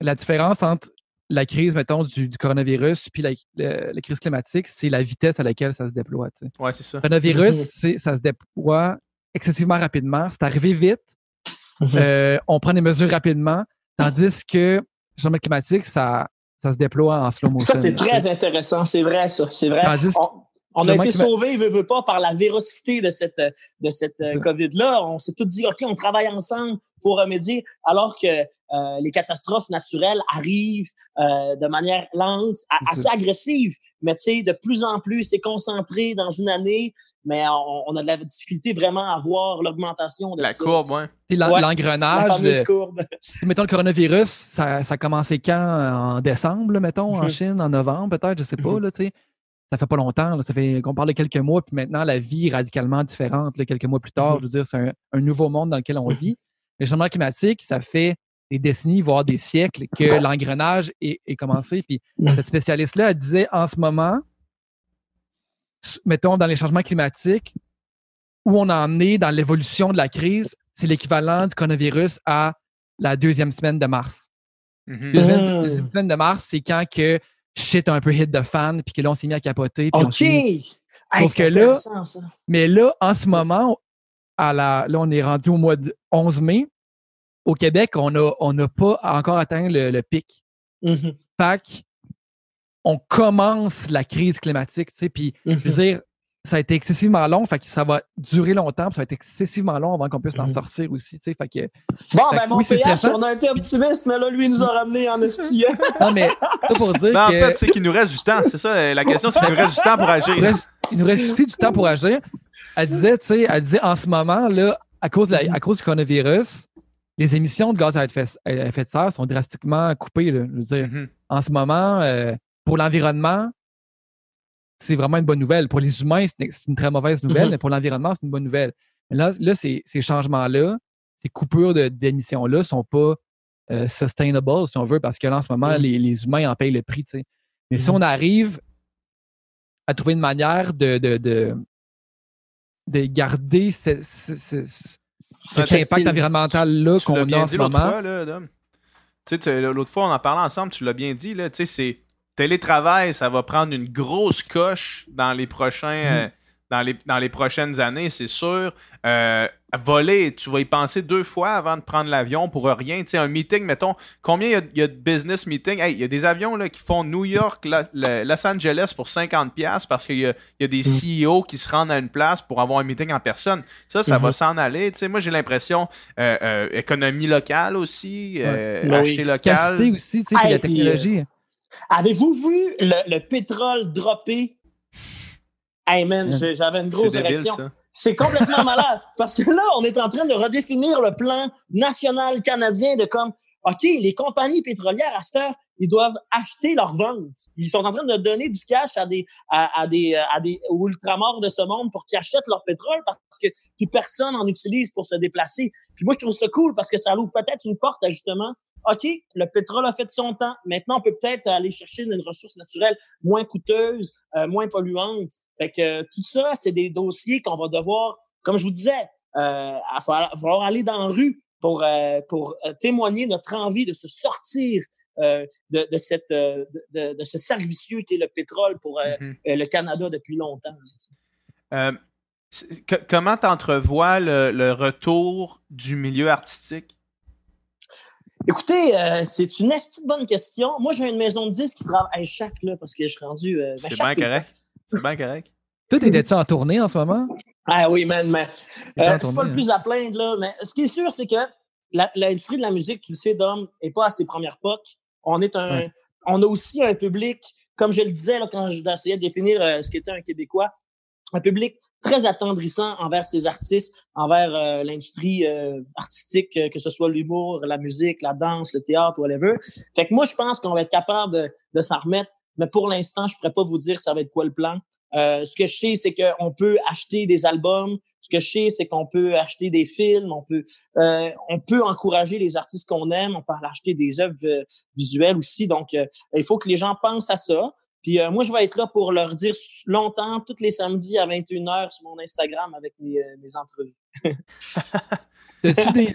la différence entre la crise, mettons, du, coronavirus puis la, crise climatique, c'est la vitesse à laquelle ça se déploie. Oui, c'est ça. Le coronavirus, ça se déploie excessivement rapidement. C'est arrivé vite. Mhm. Euh, on prend des mesures rapidement. Tandis que le changement climatique, ça, ça se déploie en slow motion. Ça, c'est très intéressant. C'est vrai, ça. C'est vrai. on, a été sauvés, veut, veut pas, par la vérocité de cette, de cette euh, COVID-là. On s'est tous dit, OK, on travaille ensemble pour remédier, alors que euh, les catastrophes naturelles arrivent euh, de manière lente, assez agressive, mais tu sais, de plus en plus, c'est concentré dans une année, mais on, a de la difficulté vraiment à voir l'augmentation de la courbe, oui. L'engrenage. La fameuse courbe. mettons le coronavirus, ça, a commencé quand en décembre, mettons, en mhm. Chine, en novembre, peut-être, je sais pas, mhm. là, tu sais. Ça fait pas longtemps, ça fait qu'on parle de quelques mois, puis maintenant la vie est radicalement différente, quelques mois plus tard. Mhm. Je veux dire, c'est un, nouveau monde dans lequel on vit. Le changement climatique, ça fait des décennies, voire des siècles que l'engrenage est, commencé. Puis cette spécialiste-là, elle disait en ce moment, mettons, dans les changements climatiques, où on en est dans l'évolution de la crise, c'est l'équivalent du coronavirus à la deuxième semaine de mars. Mm-hmm. La deuxième, semaine de mars, c'est quand que shit a un peu hit de fan, puis que là, on s'est mis à capoter. OK! que là, mais là, en ce moment, à la, là, on est rendu au mois de 11 mai au Québec, on n'a on pas encore atteint le, pic. Mm on commence la crise climatique, tu sais, puis je veux mm-hmm. dire, ça a été excessivement long, fait que ça va durer longtemps, ça va être excessivement long avant qu'on puisse en mm-hmm. sortir aussi, tu sais, fait que... Bon, ben mon PH, on a été optimiste, mais là, lui, il nous a ramené en estillant. non, mais ça pour dire non, que... en fait, c'est qu'il nous reste du temps, c'est ça, la question, c'est qu'il nous reste du temps pour agir. Il, nous reste aussi du temps pour agir. Elle disait, tu sais, elle disait, en ce moment, là, à cause, de à cause du coronavirus, les émissions de gaz à effet, de serre sont drastiquement coupées. Mm-hmm. En ce moment, euh, pour l'environnement, c'est vraiment une bonne nouvelle. Pour les humains, c'est une très mauvaise nouvelle, mm-hmm. mais pour l'environnement, c'est une bonne nouvelle. Mais là, là ces, changements-là, ces coupures d'émissions-là ne sont pas euh, sustainable, si on veut, parce que là, en ce moment, mm. les, humains en payent le prix. Mais si on arrive à trouver une manière de, de, garder ce, cet impact environnemental-là qu'on a en ce moment. L'autre fois, on en parlait ensemble, tu l'as bien dit, là, c'est télétravail, ça va prendre une grosse coche dans les prochains. Mm. Euh, dans les, dans les prochaines années, c'est sûr. Euh, voler, tu vas y penser deux fois avant de prendre l'avion pour rien. Tu sais, un meeting, mettons, combien il y, a de business meetings? il y a des avions là, qui font New York, Los Angeles pour 50$ parce qu'il y a, des mm. CEO qui se rendent à une place pour avoir un meeting en personne. Ça, ça va mm-hmm. s'en aller. Tu sais, moi, j'ai l'impression, euh, euh, économie locale aussi, euh, acheter local. aussi, tu sais, la technologie. Avez-vous vu le, pétrole dropper? Hey man, j'avais une grosse érection. C'est complètement malade. Parce que là, on est en train de redéfinir le plan national canadien de comme, OK, les compagnies pétrolières à cette heure, ils doivent acheter leurs ventes. Ils sont en train de donner du cash à des, à, des, à des ultramorts de ce monde pour qu'ils achètent leur pétrole parce que personne en utilise pour se déplacer. Puis moi, je trouve ça cool parce que ça ouvre peut-être une porte à justement OK, le pétrole a fait son temps. Maintenant, on peut peut-être aller chercher une ressource naturelle moins coûteuse, euh, moins polluante. Fait que tout ça, c'est des dossiers qu'on va devoir comme je vous disais, il va falloir aller dans la rue pour, pour témoigner notre envie de se sortir de, de, cette, de, de, ce cercle vicieux qui est le pétrole pour mm-hmm. le Canada depuis longtemps. comment tu entrevois le, le, retour du milieu artistique? Écoutez, euh, c'est une bonne question. Moi, j'ai une maison de disques qui travaille chaque, là, parce que je suis rendu. Euh, c'est bien correct. C'est bien correct. Toi, t'étais-tu en tournée en ce moment? Ah oui, man, mais euh, c'est pas le plus à plaindre, là. Mais ce qui est sûr, c'est que l'industrie de la musique, tu le sais, Dom, n'est pas à ses premières potes. On est un. On a aussi un public, comme je le disais là, quand j'essayais de définir ce qu'était un Québécois, un public très attendrissant envers ces artistes, envers euh, l'industrie euh, artistique, euh, que ce soit l'humour, la musique, la danse, le théâtre, whatever. Fait que moi, je pense qu'on va être capable de, de s'en remettre, mais pour l'instant, je pourrais pas vous dire ça va être quoi le plan. ce que je sais, c'est qu'on peut acheter des albums. Ce que je sais, c'est qu'on peut acheter des films. On peut, on peut encourager les artistes qu'on aime. On peut acheter des œuvres visuelles aussi. Donc, il faut que les gens pensent à ça. Puis euh, moi, je vais être là pour leur dire longtemps, tous les samedis à 21h sur mon Instagram avec mes, euh, mes entrevues. As-tu des,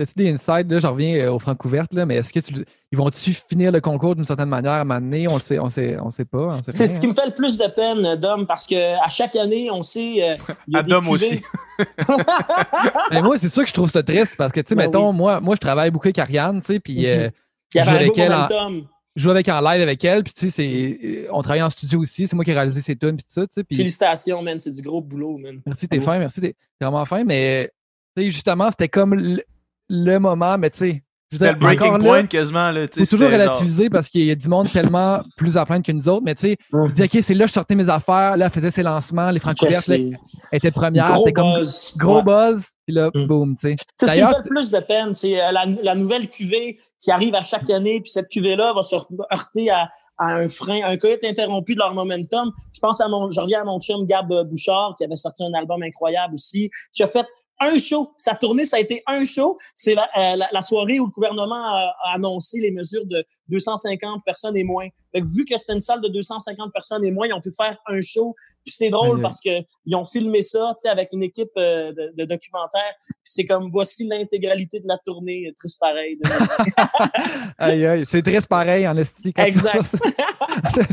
euh, des insights? Là, je reviens aux Francouvertes, là, mais est-ce que tu, ils vont-tu finir le concours d'une certaine manière à un moment donné? On ne sait, on sait, on sait pas. C'est ce qui me fait le plus de peine, Dom, parce qu'à chaque année, on sait. à Dom aussi. mais moi, c'est sûr que je trouve ça triste parce que, tu sais, ben mettons, moi, moi, je travaille beaucoup avec Ariane, tu sais, puis. Mm il y avait un beau je joue avec en live avec elle, puis tu sais, euh, on travaille en studio aussi, c'est moi qui ai réalisé ses tunes, puis tout ça, tu sais. Félicitations, man, c'est du gros boulot, man. Merci, t'es fin, merci, t'es vraiment fin, mais tu sais, justement, c'était comme le, moment, mais tu sais. C'était le breaking point quasiment. Il faut toujours relativiser parce qu'il y a du monde tellement plus à plaindre que nous autres. Mais tu sais, je dis, OK, c'est là que je sortais mes affaires. Là, elle faisait ses lancements. Les franco-vertes étaient premières. Gros buzz. Comme, gros buzz. Puis là, mm. boum, tu sais. C'est ce qui me fait le plus de peine. C'est euh, la, la, nouvelle cuvée qui arrive à chaque année, puis cette cuvée-là va se heurter à, un frein, un coyote interrompu de leur momentum. Je pense à mon, je reviens à mon chum Gab Bouchard, qui avait sorti un album incroyable aussi, qui a fait un show. Sa tournée, ça a été un show. C'est la, euh, la, soirée où le gouvernement a, annoncé les mesures de 250 personnes et moins. Fait vu que c'était une salle de 250 personnes et moins, ils ont pu faire un show. Puis c'est drôle parce que ils ont filmé ça, tu sais, avec une équipe euh, de, de, documentaire. Puis c'est comme voici l'intégralité de la tournée, triste pareil. aïe aïe, c'est triste pareil en esthétique. Exact.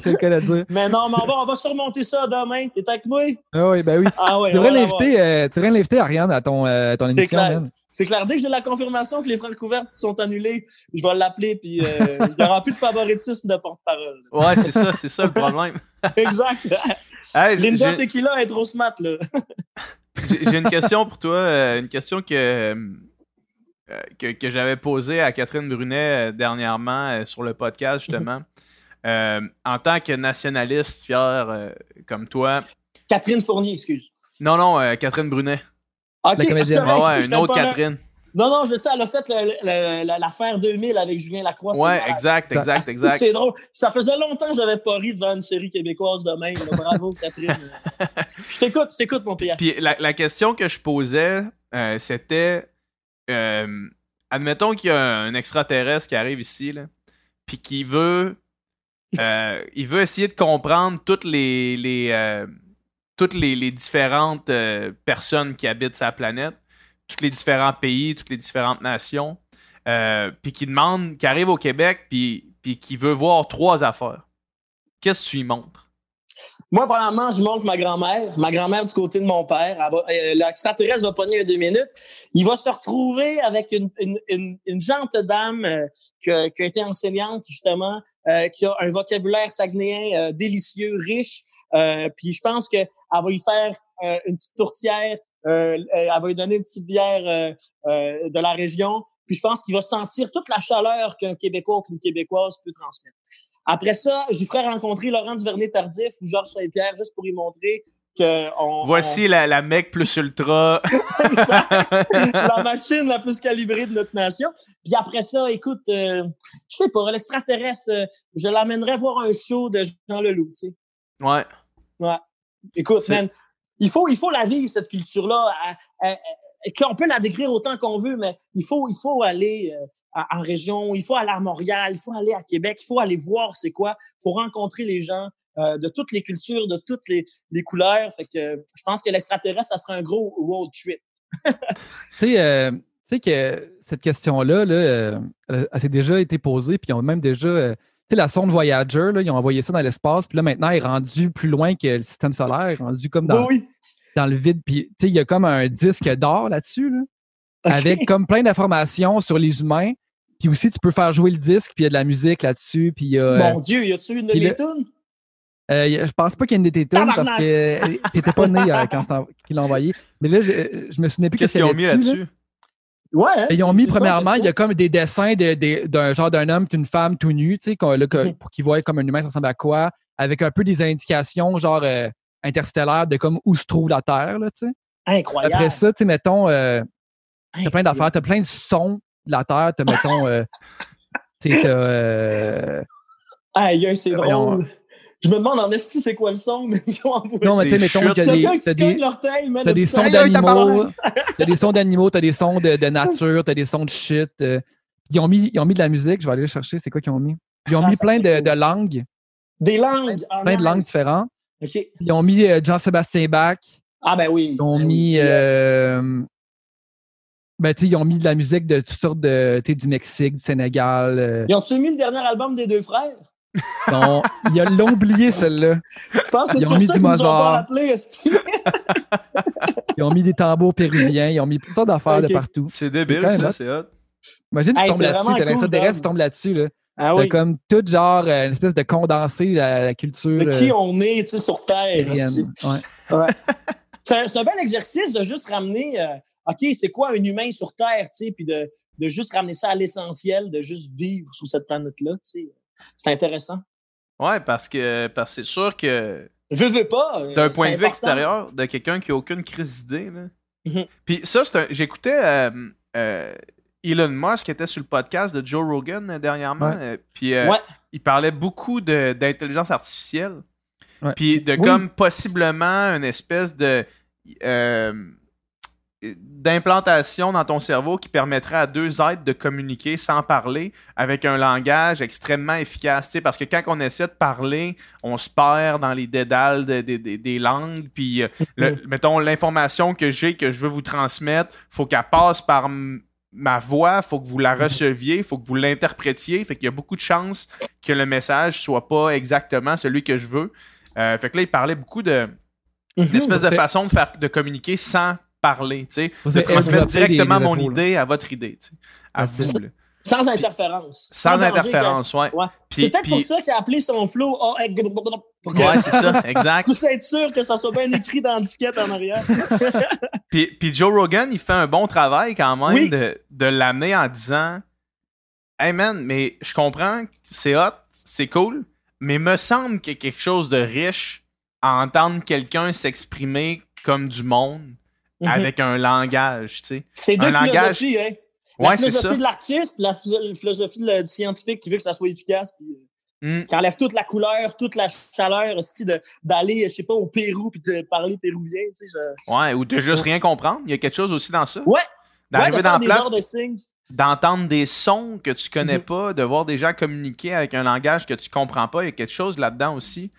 c'est le dire. Mais non, mais on va, on va surmonter ça demain. T'es avec moi? Ah oui, ben oui. Ah ouais, tu devrais l'inviter, euh, Ariane à ton, euh, ton émission. C'est clair. Dès que j'ai la confirmation que les freins couvertes sont annulés, je vais l'appeler, puis euh, il n'y aura plus de favoritisme de porte-parole. Ouais, c'est ça, c'est ça le problème. exact. Hey, Linda Tequila est trop smart, là. j'ai une question pour toi, euh, une question que, euh, que, que j'avais posée à Catherine Brunet dernièrement sur le podcast, justement. en tant que nationaliste fier comme toi. Catherine Fournier, excuse. Non, non, Catherine Brunet. Ok, la comédienne. Ah ouais, une autre Catherine. Non, non, je sais, elle a fait l'affaire 2000 avec Julien Lacroix. Ouais, exact, exact, ah, exact. C'est drôle. Ça faisait longtemps que je n'avais pas ri devant une série québécoise de même. Bravo, Catherine. je t'écoute, je t'écoute, mon père. Puis la, question que je posais, euh, c'était euh, admettons qu'il y a un extraterrestre qui arrive ici, là, puis qui veut, euh, il veut essayer de comprendre toutes les, les toutes les, différentes euh, personnes qui habitent sa planète, tous les différents pays, toutes les différentes nations, euh, puis qui demande, qui arrive au Québec, puis, qui veut voir trois affaires. Qu'est-ce que tu lui montres? Moi, premièrement, je montre ma grand-mère, ma grand-mère du côté de mon père. Euh, l'extraterrestre va pogner deux minutes. Il va se retrouver avec une, une, gente dame qui, a, été enseignante, justement, qui a un vocabulaire sagnéen délicieux, riche, euh, puis je pense qu'elle va y faire euh, une petite tourtière, euh, elle va lui donner une petite bière de la région. Puis je pense qu'il va sentir toute la chaleur qu'un Québécois ou qu'une Québécoise peut transmettre. Après ça, je lui ferai rencontrer Laurent Duvernay-Tardif ou Georges Saint-Pierre juste pour lui montrer que on, Voici La, la mec plus ultra. la machine la plus calibrée de notre nation. Puis après ça, écoute, je sais pas, l'extraterrestre, je l'amènerais voir un show de Jean Leloup, tu sais. Ouais. Ouais. Écoute, man, il faut, il faut la vivre, cette culture-là. On peut la décrire autant qu'on veut, mais il faut, il faut aller euh, en région, il faut aller à Montréal, il faut aller à Québec, il faut aller voir c'est quoi, il faut rencontrer les gens. de toutes les cultures, de toutes les, les couleurs. Fait que je pense que l'extraterrestre, ça serait un gros road trip. tu sais, sais que cette question-là, là, euh, elle, s'est déjà été posée, puis ils ont même déjà. Euh, tu sais, la sonde Voyager, là, ils ont envoyé ça dans l'espace, puis là, maintenant, il est rendu plus loin que le système solaire, rendu comme dans, dans le vide. Puis, tu sais, il y a comme un disque d'or là-dessus, là, avec comme plein d'informations sur les humains. Puis aussi, tu peux faire jouer le disque, puis il y a de la musique là-dessus. Puis, euh, Mon Dieu, y a-tu une de mes tunes? Euh, je pense pas qu'il y ait une de tes tunes parce que tu n'étais pas né quand il l'a envoyé. Mais là, je, je me souvenais plus qu'est-ce qu'ils ont mis là-dessus? Ouais, hein, ils ont mis, premièrement, il y a comme des dessins d'un genre d'un homme et d'une femme tout nu, tu sais, mhm. pour qu'ils voient comme un humain, ça ressemble à quoi, avec un peu des indications, genre euh, interstellaires, de comme où se trouve la Terre, là, tu sais. Incroyable. Après ça, tu sais, mettons, euh, t'as plein d'affaires, t'as plein de sons de la Terre, t'as, mettons, euh, tu sais, t'as. Aïe, c'est drôle. Je me demande en esti c'est quoi le son, mais Non, mais tu sais, mettons a des. T'as des, t'as des sons d'animaux. T'as des sons d'animaux, t'as des sons de, de nature, t'as des sons de shit. Euh. Ils ont, mis, ils ont mis de la musique, je vais aller chercher, c'est quoi qu'ils ont mis? Ils ont ah, mis plein de, de, langues. Des langues? Plein, plein de langues différentes. OK. Ils ont mis euh, Jean-Sébastien Bach. Ah, ben oui. Ils ont ben mis. Euh, ben, tu sais, ils ont mis de la musique de toutes sortes de. Tu sais, du Mexique, du Sénégal. Euh. Ils ont-tu mis le dernier album des deux frères? Non, ils l'ont oublié, celle-là. Je pense que c'est pour ça qu'ils nous ont pas appelé, Ils ont mis des tambours péruviens, ils ont mis plein d'affaires de partout. C'est débile, ça, c'est hot. Imagine, tu tombes là-dessus, t'as l'impression tu tombes là-dessus, là. Ah oui. comme tout genre, euh, une espèce de condensé la, la culture. De qui euh, on est, tu sais, sur Terre. Ouais. ouais. c'est un, bel exercice de juste ramener, euh, OK, c'est quoi un humain sur Terre, tu sais, puis de, de juste ramener ça à l'essentiel, de juste vivre sur cette planète-là, tu sais. C'est intéressant. Ouais, parce que parce c'est sûr que. Je veux pas. Euh, d'un point de vue extérieur, de quelqu'un qui a aucune crise d'idée. Mm-hmm. Puis ça, c'est J'écoutais euh, euh, Elon Musk qui était sur le podcast de Joe Rogan dernièrement. puis il parlait beaucoup d'intelligence artificielle. Puis de comme possiblement une espèce de d'implantation dans ton cerveau qui permettrait à deux êtres de communiquer sans parler avec un langage extrêmement efficace. Parce que quand on essaie de parler, on se perd dans les dédales des langues. Puis, euh, mettons, l'information que j'ai, que je veux vous transmettre, faut qu'elle passe par ma voix, faut que vous la receviez, faut que vous l'interprétiez. Fait qu'il y a beaucoup de chances que le message soit pas exactement celui que je veux. Euh, fait que là, il parlait beaucoup de mhm. d'espèce de façon de faire de communiquer sans parler, tu sais, de transmettre directement mon idée à votre idée, tu sais, à vous. Sans interférence. Sans, interférence, ouais. C'est peut-être pour ça qu'il a appelé son flow. Oh, ouais, c'est ça, exact. Pour être sûr que ça soit bien écrit dans le disquette en arrière. puis, puis, Joe Rogan, il fait un bon travail quand même de, de l'amener en disant Hey man, mais je comprends, c'est hot, c'est cool, mais me semble qu'il y a quelque chose de riche à entendre quelqu'un s'exprimer comme du monde Mhm. avec un langage, tu sais. C'est deux philosophies, hein. La philosophie de l'artiste, la philosophie du scientifique qui veut que ça soit efficace, puis euh, mm. qui enlève toute la couleur, toute la chaleur, d'aller, je sais pas, au Pérou puis de parler péruvien, tu sais. Ouais, ou de juste rien comprendre. Il y a quelque chose aussi dans ça. Ouais. D'arriver dans la place. D'entendre des sons que tu connais mhm. pas, de voir des gens communiquer avec un langage que tu comprends pas, il y a quelque chose là-dedans aussi.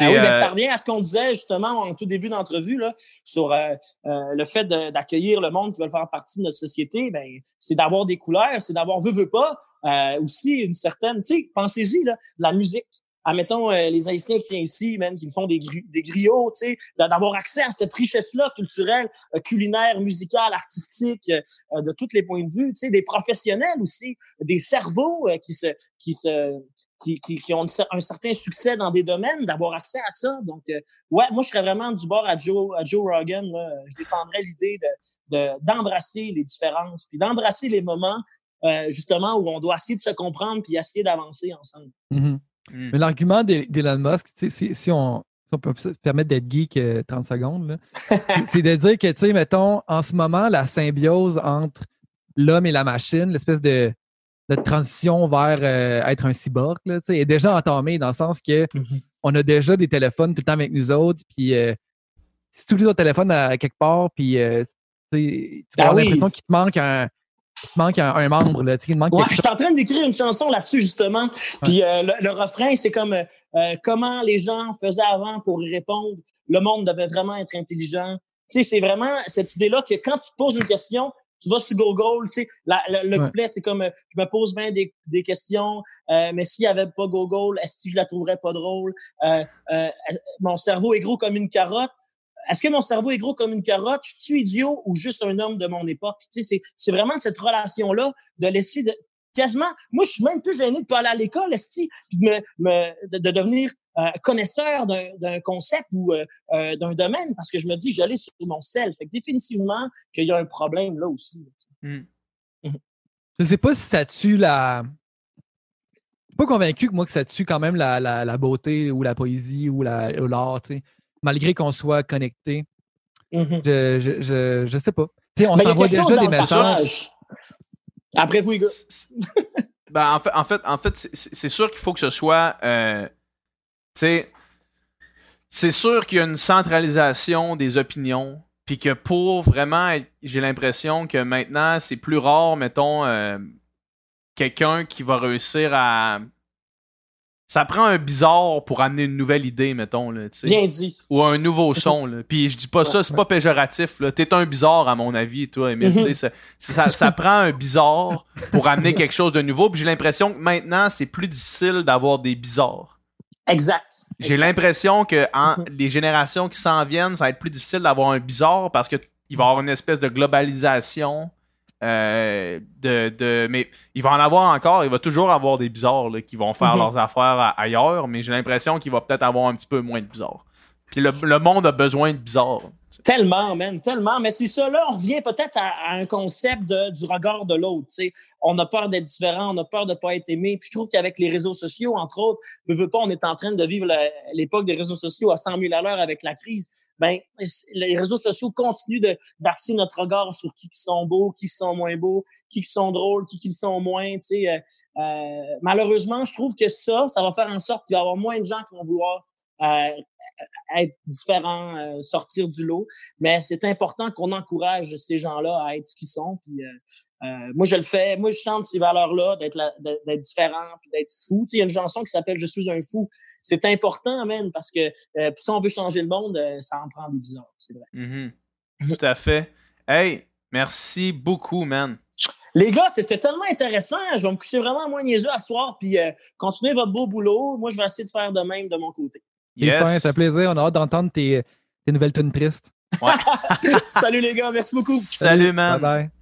Ah oui, ben, ça euh, revient à ce qu'on disait justement en tout début d'entrevue sur euh, euh, le fait d'accueillir le monde qui veut faire partie de notre société. Ben, c'est d'avoir des couleurs, c'est d'avoir veut, veut pas aussi une certaine. Tu sais, pensez-y de la musique. Admettons, les Haïtiens qui viennent ici, même, qui font des, des griots, tu sais, d'avoir accès à cette richesse-là culturelle, culinaire, musicale, artistique, de tous les points de vue, tu sais, des professionnels aussi, des cerveaux qui se, qui se, qui, ont un certain succès dans des domaines, d'avoir accès à ça. Donc, euh, ouais, moi, je serais vraiment du bord à Joe, à Joe Rogan. Je défendrais l'idée d'embrasser de, les différences, puis d'embrasser les moments, euh, justement, où on doit essayer de se comprendre puis essayer d'avancer ensemble. Mm-hmm. Mm. Mais l'argument d'Elon Musk, si, si, on, on peut se permettre d'être geek 30 euh, secondes, c'est de dire que, tu sais, mettons, en ce moment, la symbiose entre l'homme et la machine, l'espèce de transition vers euh, être un cyborg là, est déjà entamée dans le sens que mm-hmm. on a déjà des téléphones tout le temps avec nous autres. Puis euh, si tu oublies ton téléphone à, quelque part, puis tu as ah l'impression qu'il te manque un, manque un, membre. Là, manque ouais, je suis en train d'écrire une chanson là-dessus, justement. Puis euh, le, refrain, c'est comme euh, comment les gens faisaient avant pour y répondre. Le monde devait vraiment être intelligent. Tu sais, c'est vraiment cette idée-là que quand tu te poses une question, tu vas sur Google, tu sais, le couplet, c'est comme, je me pose bien des, des questions, mais s'il n'y avait pas Google, est-ce que je la trouverais pas drôle? mon cerveau est gros comme une carotte est-ce que mon cerveau est gros comme une carotte? Je suis idiot ou juste un homme de mon époque? Tu sais, c'est vraiment cette relation-là de laisser de, quasiment. Moi, je suis même plus gêné de pas aller à l'école, puis de, me, de, devenir euh, connaisseur d'un concept ou euh, euh, d'un domaine parce que je me dis, j'allais sur mon sel. Fait que définitivement qu'il y a un problème là aussi. Hmm. Mhm. Je sais pas si ça tue la. Je suis pas convaincu que moi que ça tue quand même la, la, beauté ou la poésie ou l'art, tu sais malgré qu'on soit connecté. Mm-hmm. je, je, je, sais pas. on s'envoie déjà des messages. Après vous, gars. ben, en fait, en fait, en fait c'est sûr qu'il faut que ce soit. Euh, tu sais, c'est sûr qu'il y a une centralisation des opinions. Puis que pour vraiment, j'ai l'impression que maintenant, c'est plus rare, mettons, euh, quelqu'un qui va réussir à ça prend un bizarre pour amener une nouvelle idée, mettons. Là, Bien dit. Ou un nouveau son. Là. Puis je dis pas ça, c'est pas péjoratif. T'es un bizarre, à mon avis, toi, Emile. Mhm. ça, ça, prend un bizarre pour amener quelque chose de nouveau. Puis j'ai l'impression que maintenant, c'est plus difficile d'avoir des bizarres. Exact. J'ai l'impression que en, mhm. les générations qui s'en viennent, ça va être plus difficile d'avoir un bizarre parce qu'il va y avoir une espèce de globalisation euh, de, de, mais il va en avoir encore, il va toujours avoir des bizarres qui vont faire mhm. leurs affaires ailleurs, mais j'ai l'impression qu'il va peut-être avoir un petit peu moins de bizarres. Puis le, le monde a besoin de bizarres. Tellement, man, tellement. Mais c'est ça, là, on revient peut-être à, un concept de, du regard de l'autre. On a peur d'être différent, on a peur de ne pas être aimé. Puis je trouve qu'avec les réseaux sociaux, entre autres, ne veut pas, on est en train de vivre l'époque des réseaux sociaux à 100 000 à l'heure avec la crise. Ben, les réseaux sociaux continuent d'axer notre regard sur qui qui sont beaux, qui sont moins beaux, qui qui sont drôles, qui qui sont moins. Euh, euh, malheureusement, je trouve que ça, ça va faire en sorte qu'il va y avoir moins de gens qui vont vouloir euh, être différent, euh, sortir du lot. Mais c'est important qu'on encourage ces gens-là à être ce qu'ils sont. Puis, euh, euh, moi, je le fais. Moi, je chante ces valeurs-là, d'être, d'être différent, puis d'être fou. il y a une chanson qui s'appelle Je suis un fou. C'est important, même, parce que si on veut changer le monde, ça en prend des bizarres, c'est vrai. Mm-hmm. Tout à fait. Hey, merci beaucoup, man. Les gars, c'était tellement intéressant. Je vais me coucher vraiment moins niaiseux à soir, puis continuez votre beau boulot. Moi, je vais essayer de faire de même de mon côté. C'est un plaisir. On a hâte d'entendre tes, tes nouvelles tunes tristes. Salut les gars, merci beaucoup. Salut, man. Bye bye.